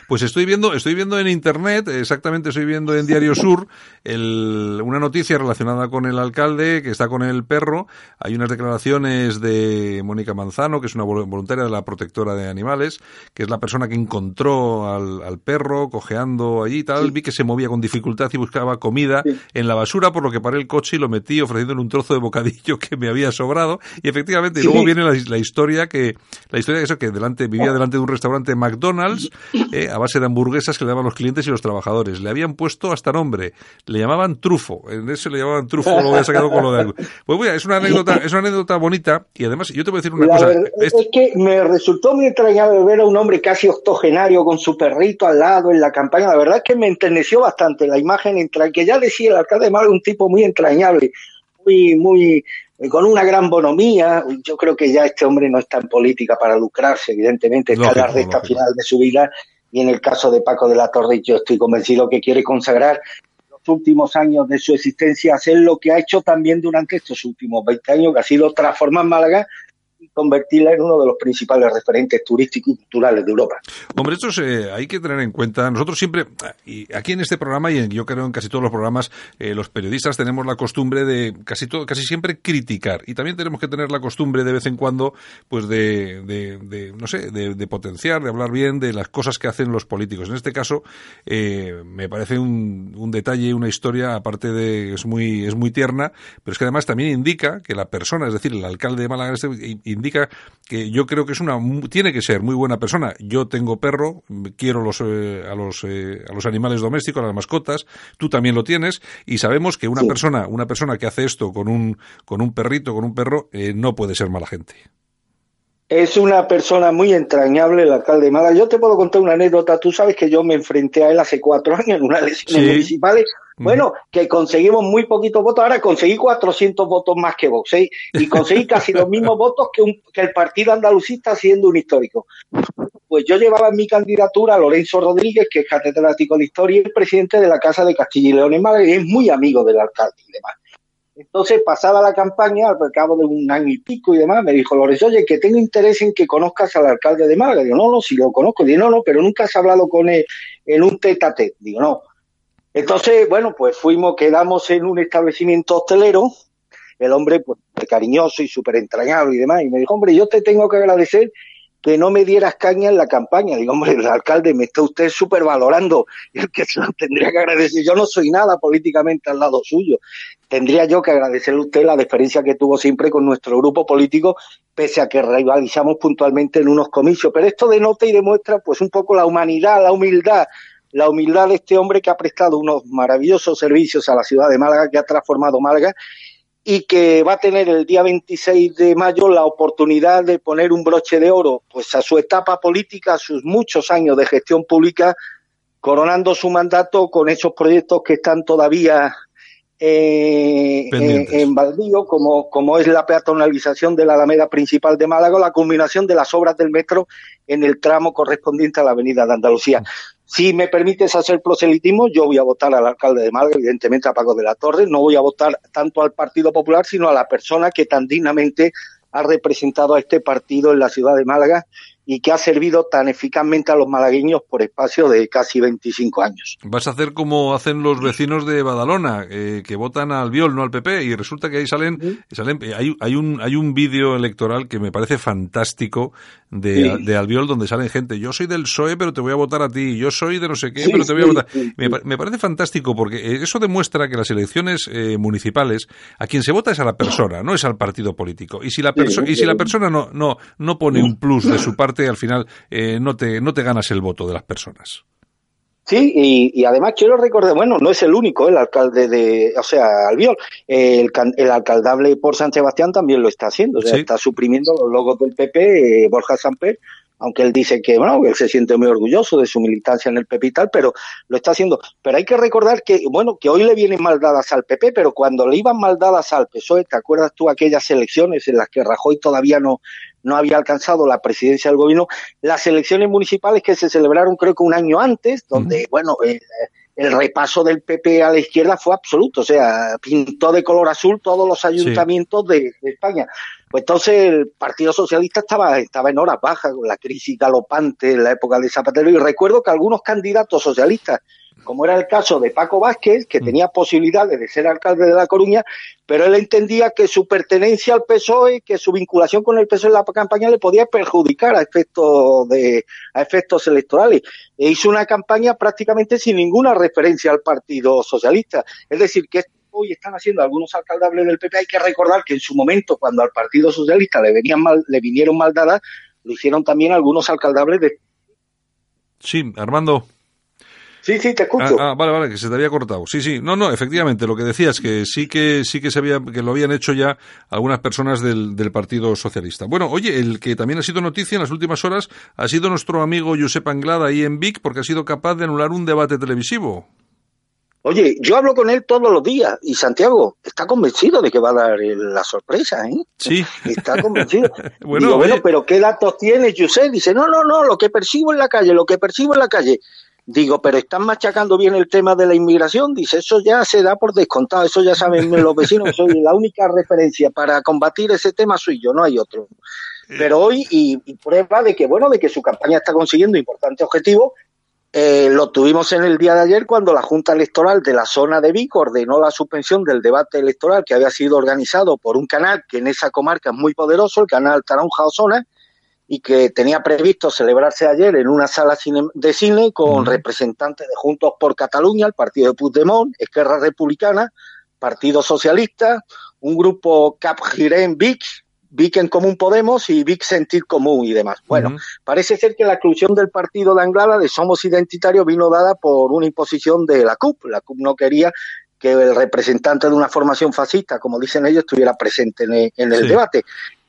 Pues estoy viendo, estoy viendo en internet, exactamente estoy viendo en Diario Sur, el- una noticia relacionada con el alcalde que está con el perro. Hay unas declaraciones de Mónica Manzano, que es una vol- voluntaria de la protectora de animales, que es la persona que encontró al, al perro cojeando allí y tal. Vi que se movía con dificultad y buscaba comida en la basura, por lo que paré el coche y lo metí ofreciéndole un trozo de bocadillo que me había sobrado. Y efectivamente, y luego viene la, la historia que, la historia de eso que delante, vivía delante de un restaurante McDonald's, eh, a base de hamburguesas que le daban los clientes y los trabajadores. Le habían puesto hasta nombre. Le llamaban trufo. En eso le llamaban trufo, lo había sacado con lo de algo. Pues mira, es una anécdota, es una anécdota bonita y además yo te voy a decir una La cosa. verdad es que me resultó muy extrañable ver a un hombre casi octogenario con su perrito al lado en la campaña. La verdad es que me enterneció bastante la imagen, que ya decía el alcalde de Málaga, un tipo muy entrañable, muy, muy, con una gran bonomía. Yo creo que ya este hombre no está en política para lucrarse, evidentemente, está en la recta lógico. final de su vida. Y en el caso de Paco de la Torre, yo estoy convencido que quiere consagrar los últimos años de su existencia, hacer lo que ha hecho también durante estos últimos 20 años, que ha sido transformar Málaga y convertirla en uno de los principales referentes turísticos y culturales de Europa. Hombre, esto se- hay que tener en cuenta. Nosotros siempre, y aquí en este programa y en- yo creo en casi todos los programas, eh, los periodistas tenemos la costumbre de casi todo, casi siempre criticar. Y también tenemos que tener la costumbre de vez en cuando, pues de, de- de, no sé, de, de potenciar, de hablar bien de las cosas que hacen los políticos. En este caso, eh, me parece un, un detalle, una historia, aparte de es muy, es muy tierna, pero es que además también indica que la persona, es decir, el alcalde de Málaga, este, i- indica que yo creo que es una, tiene que ser muy buena persona. Yo tengo perro, quiero los, eh, a los, eh, a los animales domésticos, a las mascotas, tú también lo tienes, y sabemos que una Sí. persona, una persona que hace esto con un, con un perrito, con un perro, eh, no puede ser mala gente. Es una persona muy entrañable, el alcalde de Málaga. Yo te puedo contar una anécdota. Tú sabes que yo me enfrenté a él hace cuatro años en unas elecciones Sí. municipales. Bueno, que conseguimos muy poquitos votos. Ahora conseguí 400 votos más que Vox. ¿eh? Y conseguí casi los mismos votos que, un- que el partido andalucista siendo un histórico. Pues yo llevaba en mi candidatura a Lorenzo Rodríguez, que es catedrático de historia y presidente de la Casa de Castilla y León en Málaga, y es muy amigo del alcalde y demás. Entonces, pasada la campaña, al cabo de un año y pico y demás, me dijo Lorenzo, oye, que tengo interés en que conozcas al alcalde de Málaga. Digo, no, no, si lo conozco. Digo, no, no, pero nunca has hablado con él en un tete a tete. Digo, no. Entonces, bueno, pues fuimos, quedamos en un establecimiento hostelero, el hombre, pues, cariñoso y súper entrañable y demás, y me dijo, hombre, yo te tengo que agradecer que no me dieras caña en la campaña. Digo, hombre, el alcalde me está usted súper valorando, y el que tendría que agradecer, yo no soy nada políticamente al lado suyo. Tendría yo que agradecerle a usted la deferencia que tuvo siempre con nuestro grupo político, pese a que rivalizamos puntualmente en unos comicios. Pero esto denota y demuestra, pues, un poco la humanidad, la humildad, la humildad de este hombre que ha prestado unos maravillosos servicios a la ciudad de Málaga, que ha transformado Málaga y que va a tener el día 26 de mayo la oportunidad de poner un broche de oro pues a su etapa política, a sus muchos años de gestión pública, coronando su mandato con esos proyectos que están todavía eh, en, en baldío, como, como es la peatonalización de la Alameda principal de Málaga, la culminación de las obras del metro en el tramo correspondiente a la Avenida de Andalucía. Si me permites hacer proselitismo, yo voy a votar al alcalde de Málaga, evidentemente a Paco de la Torre. No voy a votar tanto al Partido Popular, sino a la persona que tan dignamente ha representado a este partido en la ciudad de Málaga y que ha servido tan eficazmente a los malagueños por espacio de casi 25 años. Vas a hacer como hacen los vecinos de Badalona, eh, que votan al Viol, no al PP, y resulta que ahí salen, salen hay, hay un, hay un vídeo electoral que me parece fantástico de, Sí. de Albiol donde salen gente, yo soy del PSOE, pero te voy a votar a ti, yo soy de no sé qué, Sí, pero te voy a votar. Me, pa- me parece fantástico porque eso demuestra que las elecciones eh, municipales, a quien se vota es a la persona, no es al partido político. Y si la, perso- y si la persona no, no, no pone un plus de su parte, al final eh, no, te, no te ganas el voto de las personas. Sí, y, y además quiero recordar, bueno, no es el único, el alcalde de, o sea, Albiol, el, el alcaldable por San Sebastián también lo está haciendo, o sea, Sí. está suprimiendo los logos del PP, eh, Borja Samper, aunque él dice que, bueno, él se siente muy orgulloso de su militancia en el PP y tal, pero lo está haciendo. Pero hay que recordar que, bueno, que hoy le vienen mal dadas al PP, pero cuando le iban mal dadas al PSOE, ¿te acuerdas tú aquellas elecciones en las que Rajoy todavía no, no había alcanzado la presidencia del gobierno? Las elecciones municipales que se celebraron creo que un año antes, donde, bueno, el, el repaso del PP a la izquierda fue absoluto, o sea, pintó de color azul todos los ayuntamientos de, de España. Pues entonces el Partido Socialista estaba, estaba en horas bajas, con la crisis galopante en la época de Zapatero, y recuerdo que algunos candidatos socialistas, como era el caso de Paco Vázquez, que tenía posibilidades de ser alcalde de La Coruña, pero él entendía que su pertenencia al PSOE, que su vinculación con el PSOE en la campaña le podía perjudicar a efectos de a efectos electorales. E hizo una campaña prácticamente sin ninguna referencia al Partido Socialista. Es decir, que hoy están haciendo algunos alcaldables del PP. Hay que recordar que en su momento, cuando al Partido Socialista le venían mal, le vinieron mal dadas, lo hicieron también algunos alcaldables de Sí, Armando. Sí, sí, te escucho. Ah, ah, vale, vale, que se te había cortado. Sí, sí. No, no, efectivamente, lo que decías que sí que sí que se había que lo habían hecho ya algunas personas del, del Partido Socialista. Bueno, oye, el que también ha sido noticia en las últimas horas ha sido nuestro amigo Josep Anglada ahí en Vic porque ha sido capaz de anular un debate televisivo. Oye, yo hablo con él todos los días y Santiago está convencido de que va a dar la sorpresa, ¿eh? Sí. Está convencido. Bueno, Digo, bueno, pero ¿qué datos tienes, José? Dice, no, no, no, lo que percibo en la calle, lo que percibo en la calle. Digo, pero están machacando bien el tema de la inmigración. Dice, eso ya se da por descontado, eso ya saben los vecinos, soy la única referencia para combatir ese tema soy yo, no hay otro. Pero hoy, y, y prueba de que, bueno, de que su campaña está consiguiendo importantes objetivos, eh, lo tuvimos en el día de ayer cuando la Junta Electoral de la zona de Vic ordenó la suspensión del debate electoral que había sido organizado por un canal que en esa comarca es muy poderoso, el canal Taronja Osona, y que tenía previsto celebrarse ayer en una sala cine- de cine con representantes de Juntos por Cataluña, el partido de Puigdemont, Esquerra Republicana, Partido Socialista, un grupo Cap Girén Vic, Vic en Común Podemos y Vic Sentir Común y demás. Bueno, parece ser que la exclusión del partido de Anglada de Somos Identitarios vino dada por una imposición de la CUP. La CUP no quería que el representante de una formación fascista, como dicen ellos, estuviera presente en el, en el Sí. debate.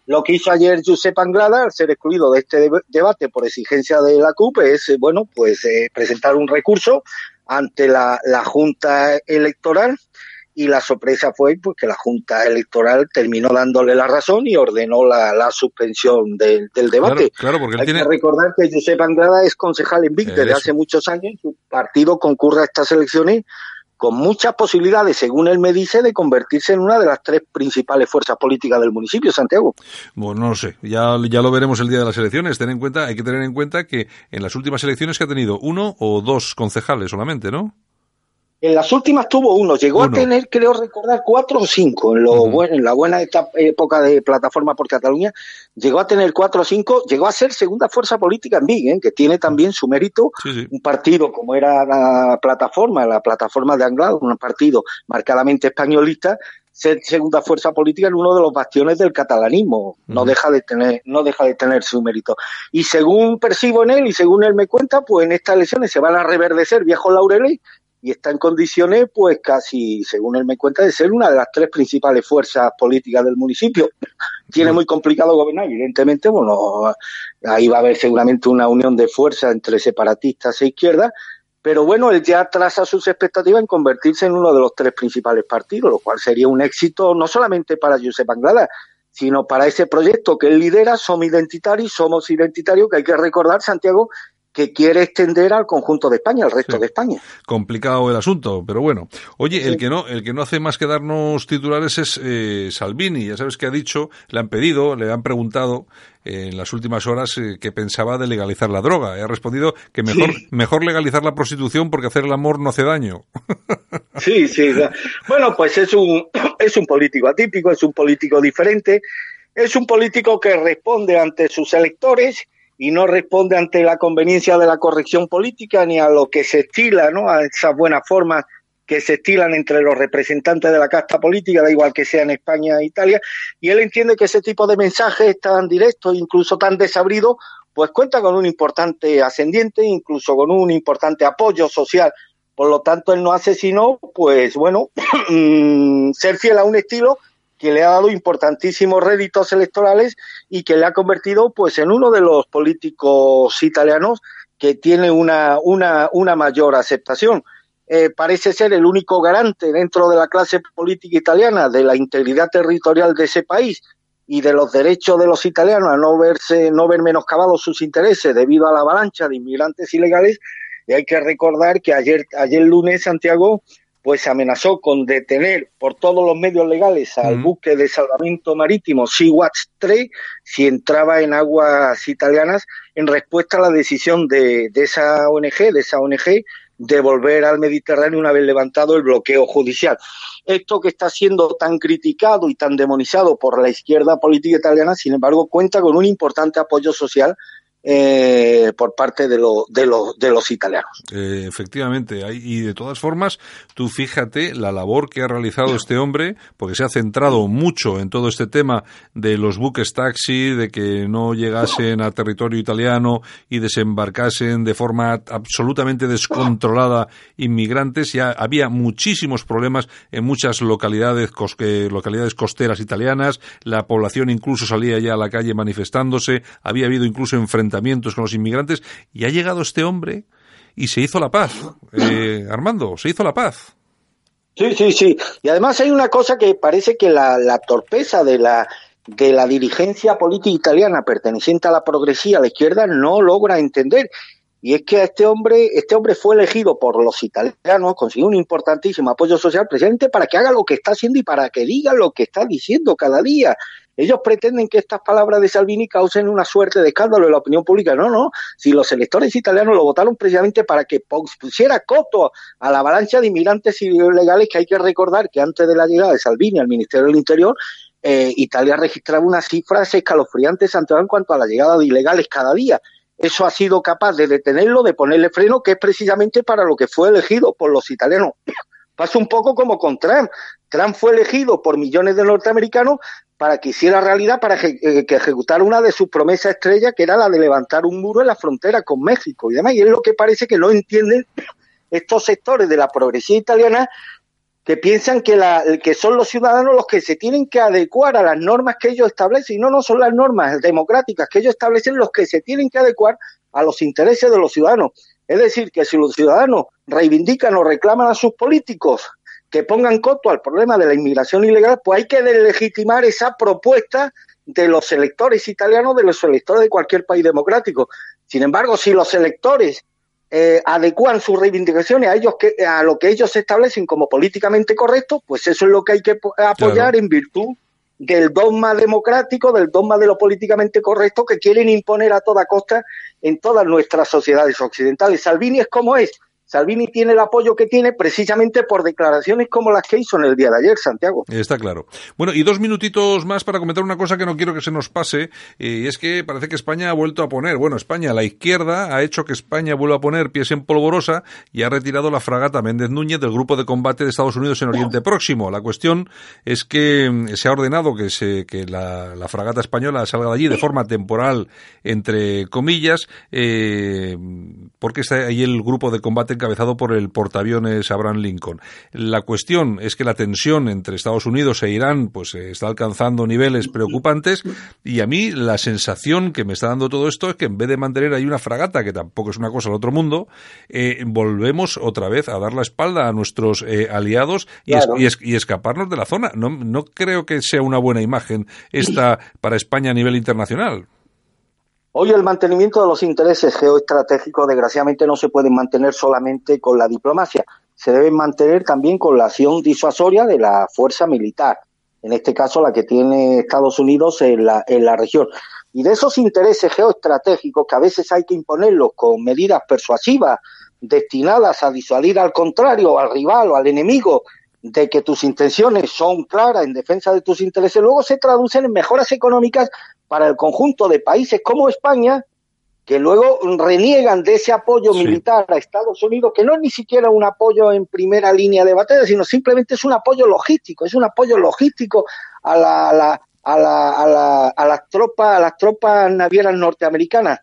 Lo que hizo ayer Josep Anglada, al ser excluido de este deb- debate por exigencia de la CUP, es, eh, bueno, pues eh, presentar un recurso ante la, la Junta Electoral y la sorpresa fue pues, que la Junta Electoral terminó dándole la razón y ordenó la, la suspensión del, del debate. Claro, claro, porque él Hay tiene- que recordar que Josep Anglada es concejal en Vic desde hace muchos años. Su partido concurre a estas elecciones con muchas posibilidades, según él me dice, de convertirse en una de las tres principales fuerzas políticas del municipio, Santiago. Bueno, no lo sé, ya, ya lo veremos el día de las elecciones. Ten en cuenta, hay que tener en cuenta que en las últimas elecciones que ha tenido uno o dos concejales solamente, ¿no? En las últimas tuvo uno, llegó Uno. a tener, creo recordar, cuatro o cinco. En, lo buen- en la buena época de Plataforma por Cataluña, llegó a tener cuatro o cinco, llegó a ser segunda fuerza política en Vic, ¿eh? que tiene también su mérito. Un partido como era la Plataforma, la Plataforma de Anglada, un partido marcadamente españolista, ser segunda fuerza política en uno de los bastiones del catalanismo. No deja de tener, no deja de tener su mérito. Y según percibo en él y según él me cuenta, pues en estas elecciones se van a reverdecer viejos laureles y está en condiciones, pues casi, según él me cuenta, de ser una de las tres principales fuerzas políticas del municipio. Tiene muy complicado gobernar, evidentemente, bueno, ahí va a haber seguramente una unión de fuerzas entre separatistas e izquierdas, pero bueno, él ya traza sus expectativas en convertirse en uno de los tres principales partidos, lo cual sería un éxito no solamente para Josep Anglada, sino para ese proyecto que él lidera, Somos Identitarios, Somos Identitarios, que hay que recordar, Santiago, que quiere extender al conjunto de España, al resto de España. complicado el asunto, pero bueno. Oye, el que no, el que no hace más que darnos titulares es eh, Salvini. Ya sabes que ha dicho, le han pedido, le han preguntado eh, en las últimas horas eh, qué pensaba de legalizar la droga. Y ha respondido que mejor, mejor legalizar la prostitución porque hacer el amor no hace daño. Sí, sí. Bueno, pues es un, es un político atípico, es un político diferente, es un político que responde ante sus electores y no responde ante la conveniencia de la corrección política ni a lo que se estila, ¿no? A esas buenas formas que se estilan entre los representantes de la casta política, da igual que sea en España e Italia, y él entiende que ese tipo de mensajes tan directos, incluso tan desabridos, pues cuenta con un importante ascendiente, incluso con un importante apoyo social. Por lo tanto, él no hace sino, pues bueno, ser fiel a un estilo que le ha dado importantísimos réditos electorales y que le ha convertido pues en uno de los políticos italianos que tiene una, una, una mayor aceptación. Eh, parece ser el único garante dentro de la clase política italiana de la integridad territorial de ese país y de los derechos de los italianos a no verse, no ver menoscabados sus intereses debido a la avalancha de inmigrantes ilegales. Y hay que recordar que ayer, ayer lunes Santiago pues amenazó con detener por todos los medios legales al buque de salvamento marítimo Sea-Watch 3 si entraba en aguas italianas en respuesta a la decisión de, de esa ONG, de esa ONG, de volver al Mediterráneo una vez levantado el bloqueo judicial. Esto que está siendo tan criticado y tan demonizado por la izquierda política italiana, sin embargo, cuenta con un importante apoyo social eh, por parte de, lo- de, los de los italianos. Eh, efectivamente, hay- y de todas formas, tú fíjate la labor que ha realizado este hombre, porque se ha centrado mucho en todo este tema de los buques taxi, de que no llegasen a territorio italiano y desembarcasen de forma absolutamente descontrolada inmigrantes. Ya había muchísimos problemas en muchas localidades, cos- que- localidades costeras italianas. La población incluso salía ya a la calle manifestándose. Había habido incluso enfrentamientos con los inmigrantes. Y ha llegado este hombre y se hizo la paz. Eh, Armando, se hizo la paz. Sí, sí, sí. Y además hay una cosa que parece que la, torpeza de la de la dirigencia política italiana perteneciente a la progresía, a la izquierda, no logra entender. Y es que este hombre, este hombre fue elegido por los italianos, consiguió un importantísimo apoyo social precisamente para que haga lo que está haciendo y para que diga lo que está diciendo cada día. Ellos pretenden que estas palabras de Salvini causen una suerte de escándalo en la opinión pública. No, no. Si los electores italianos lo votaron precisamente para que pusiera coto a la avalancha de inmigrantes ilegales, que hay que recordar que antes de la llegada de Salvini al Ministerio del Interior, eh, Italia registraba unas cifras escalofriantes en cuanto a la llegada de ilegales cada día. Eso ha sido capaz de detenerlo, de ponerle freno, que es precisamente para lo que fue elegido por los italianos. Pasa un poco como con Trump. Trump fue elegido por millones de norteamericanos para que hiciera realidad, para que, eh, que ejecutara una de sus promesas estrellas, que era la de levantar un muro en la frontera con México y demás. Y es lo que parece que no entienden estos sectores de la progresía italiana que piensan que, la, que son los ciudadanos los que se tienen que adecuar a las normas que ellos establecen, y no, no son las normas democráticas que ellos establecen los que se tienen que adecuar a los intereses de los ciudadanos. Es decir, que si los ciudadanos reivindican o reclaman a sus políticos que pongan coto al problema de la inmigración ilegal, pues hay que deslegitimar esa propuesta de los electores italianos, de los electores de cualquier país democrático. Sin embargo, si los electores eh, adecuan sus reivindicaciones a ellos que a lo que ellos establecen como políticamente correcto, pues eso es lo que hay que apoyar Claro. en virtud del dogma democrático, del dogma de lo políticamente correcto que quieren imponer a toda costa en todas nuestras sociedades occidentales. Salvini es como es. Salvini tiene el apoyo que tiene precisamente por declaraciones como las que hizo en el día de ayer, Santiago. Está claro. Bueno, y dos minutitos más para comentar una cosa que no quiero que se nos pase, eh, y es que parece que España ha vuelto a poner, bueno, España, la izquierda ha hecho que España vuelva a poner pies en polvorosa y ha retirado la fragata Méndez Núñez del grupo de combate de Estados Unidos en Oriente Próximo. La cuestión es que mm, se ha ordenado que, se, que la, fragata española salga de allí de forma temporal, entre comillas, eh, porque está ahí el grupo de combate encabezado por el portaaviones Abraham Lincoln. La cuestión es que la tensión entre Estados Unidos e Irán pues eh, está alcanzando niveles preocupantes y a mí la sensación que me está dando todo esto es que en vez de mantener ahí una fragata, que tampoco es una cosa del otro mundo, eh, volvemos otra vez a dar la espalda a nuestros eh, aliados y, es- Claro. y es- y escaparnos de la zona. No, no creo que sea una buena imagen esta para España a nivel internacional. Hoy el mantenimiento de los intereses geoestratégicos, desgraciadamente, no se pueden mantener solamente con la diplomacia. Se deben mantener también con la acción disuasoria de la fuerza militar. En este caso, la que tiene Estados Unidos en la, en la región. Y de esos intereses geoestratégicos, que a veces hay que imponerlos con medidas persuasivas destinadas a disuadir al contrario, al rival o al enemigo, de que tus intenciones son claras en defensa de tus intereses, luego se traducen en mejoras económicas para el conjunto de países como España, que luego reniegan de ese apoyo Sí. militar a Estados Unidos, que no es ni siquiera un apoyo en primera línea de batalla, sino simplemente es un apoyo logístico, es un apoyo logístico a la, a la, a la, a la- a las tropas, a las tropas navieras norteamericanas.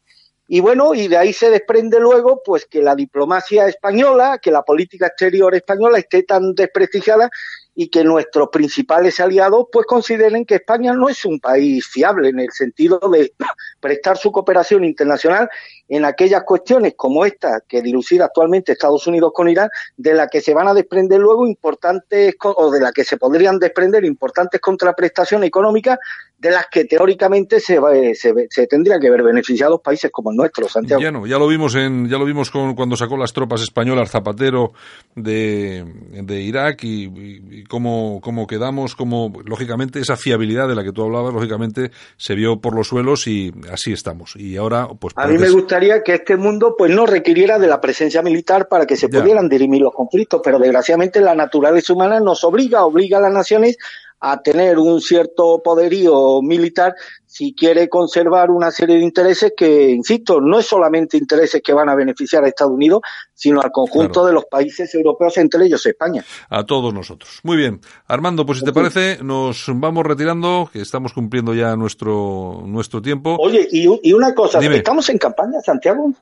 Y bueno, y de ahí se desprende luego, pues que la diplomacia española, que la política exterior española esté tan desprestigiada y que nuestros principales aliados pues consideren que España no es un país fiable en el sentido de prestar su cooperación internacional en aquellas cuestiones como esta que dilucida actualmente Estados Unidos con Irán, de la que se van a desprender luego importantes o de la que se podrían desprender importantes contraprestaciones económicas de las que teóricamente se, va- se, se tendría que ver beneficiados países como el nuestro, Santiago. Ya no, ya lo vimos en, ya lo vimos con, cuando sacó las tropas españolas Zapatero de, de Irak y, y- y cómo, cómo quedamos, cómo lógicamente esa fiabilidad de la que tú hablabas, lógicamente se vio por los suelos y así estamos. Y ahora, pues A mí me gustaría que este mundo pues no requiriera de la presencia militar para que se Ya. pudieran dirimir los conflictos, pero desgraciadamente la naturaleza humana nos obliga, obliga a las naciones a tener un cierto poderío militar si quiere conservar una serie de intereses que, insisto, no es solamente intereses que van a beneficiar a Estados Unidos, sino al conjunto Claro. de los países europeos, entre ellos España. a todos nosotros. Muy bien. Armando, pues si te parece, nos vamos retirando, que estamos cumpliendo ya nuestro, nuestro tiempo. Oye, y, y una cosa, Dime. ¿estamos en campaña, Santiago?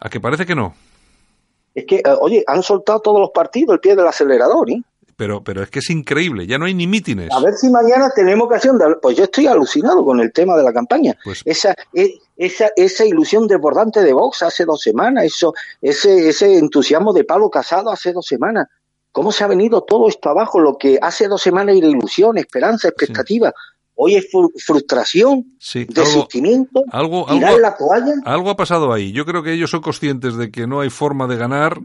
A que parece que no. Es que, eh, oye, han soltado todos los partidos el pie del acelerador, ¿eh? Pero, pero es que es increíble, ya no hay ni mítines. A ver si mañana tenemos ocasión de hablar. Pues yo estoy alucinado con el tema de la campaña. Pues- esa, e- esa, esa ilusión desbordante de Vox hace dos semanas, eso, ese, ese entusiasmo de Pablo Casado hace dos semanas. ¿Cómo se ha venido todo esto abajo? Lo que hace dos semanas era ilusión, esperanza, expectativa. Hoy es fru- frustración, Sí, algo, desistimiento, algo, tirar algo, la toalla. algo ha pasado ahí. Yo creo que ellos son conscientes de que no hay forma de ganar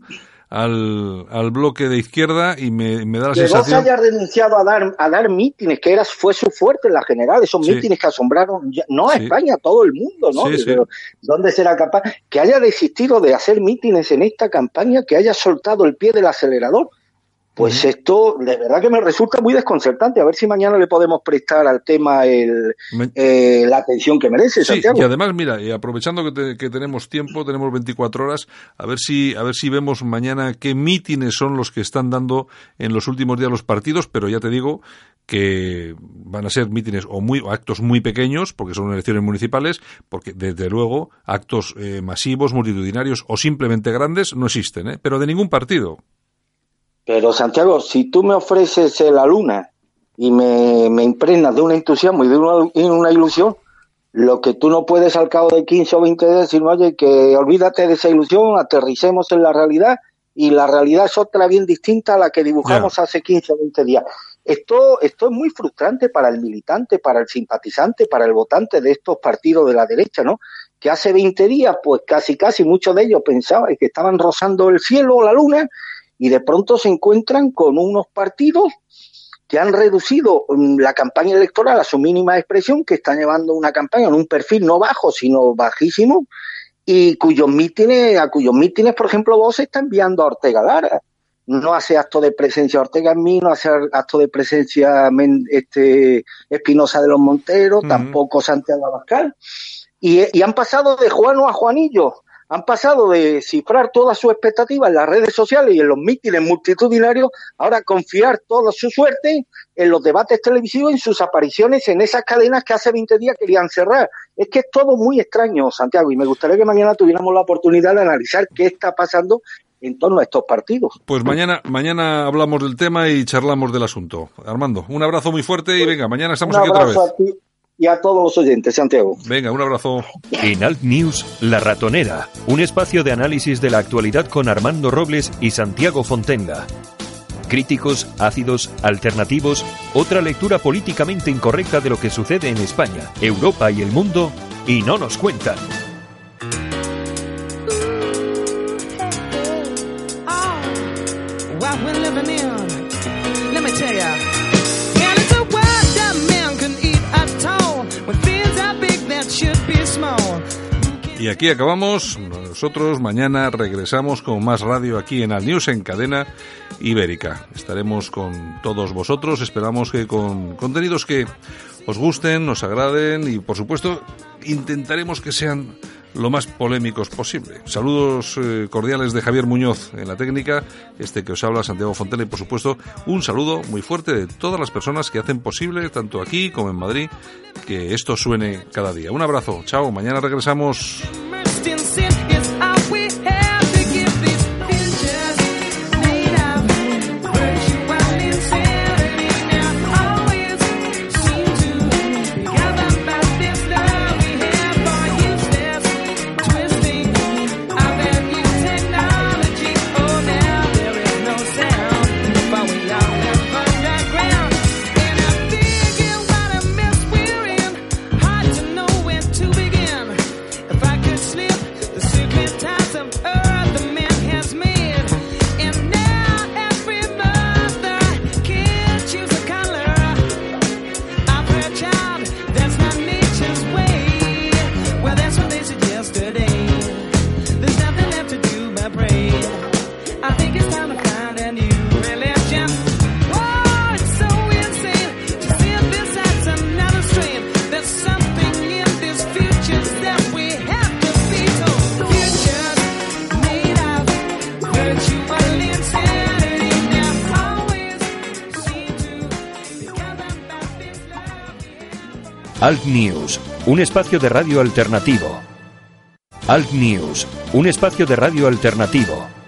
al, al bloque de izquierda y me, me da la que sensación. haya renunciado a dar a dar mítines, que era fue su fuerte en la general, esos Sí. mítines que asombraron ya- no a Sí. España, a todo el mundo, ¿no? Sí. Pero, ¿Dónde será capaz? Que haya desistido de hacer mítines en esta campaña, que haya soltado el pie del acelerador. Pues esto, de verdad que me resulta muy desconcertante. A ver si mañana le podemos prestar al tema el, eh, la atención que merece, Sí, Santiago. y además, mira, y aprovechando que, te- que tenemos tiempo, tenemos 24 horas, a ver si a ver si vemos mañana qué mítines son los que están dando en los últimos días los partidos, pero ya te digo que van a ser mítines o muy o actos muy pequeños, porque son elecciones municipales, porque desde luego actos eh, masivos, multitudinarios o simplemente grandes no existen, ¿eh? pero de ningún partido. Pero Santiago, si tú me ofreces eh, la luna y me, me impregnas de un entusiasmo y de una, y una ilusión, lo que tú no puedes al cabo de 15 o 20 días decirme, oye, que olvídate de esa ilusión, aterricemos en la realidad y la realidad es otra bien distinta a la que dibujamos hace 15 o 20 días. Esto, esto es muy frustrante para el militante, para el simpatizante, para el votante de estos partidos de la derecha, ¿no? Que hace 20 días, pues casi, casi muchos de ellos pensaban que estaban rozando el cielo o la luna y de pronto se encuentran con unos partidos que han reducido mm, la campaña electoral a su mínima expresión, que están llevando una campaña en un perfil no bajo, sino bajísimo, y cuyos mítines, a cuyos mítines, por ejemplo, vos está enviando a Ortega Lara. No hace acto de presencia Ortega en mí, no hace acto de presencia este Espinosa de los Monteros, tampoco Santiago Abascal. Y, y han pasado de Juano a Juanillo, han pasado de cifrar todas sus expectativas en las redes sociales y en los mítines multitudinarios, ahora a confiar toda su suerte en los debates televisivos, en sus apariciones en esas cadenas que hace 20 días querían cerrar. Es que es todo muy extraño, Santiago, y me gustaría que mañana tuviéramos la oportunidad de analizar qué está pasando en torno a estos partidos. Pues mañana mañana hablamos del tema y charlamos del asunto. Armando, un abrazo muy fuerte y venga, mañana estamos Un aquí otra vez. a ti y a todos los oyentes, Santiago. Venga, un abrazo. En Alt News, La Ratonera, un espacio de análisis de la actualidad con Armando Robles y Santiago Fontenga. Críticos, ácidos, alternativos, otra lectura políticamente incorrecta de lo que sucede en España, Europa y el mundo, y no nos cuentan. Y aquí acabamos. Nosotros mañana regresamos con más radio aquí en Al News en cadena ibérica. Estaremos con todos vosotros. Esperamos que con contenidos que os gusten, nos agraden y por supuesto intentaremos que sean lo más polémicos posible. Saludos eh, cordiales de Javier Muñoz en la técnica, este que os habla Santiago Fontela y por supuesto un saludo muy fuerte de todas las personas que hacen posible, tanto aquí como en Madrid, que esto suene cada día. Un abrazo, chao, mañana regresamos. Alt News, un espacio de radio alternativo. Alt News, un espacio de radio alternativo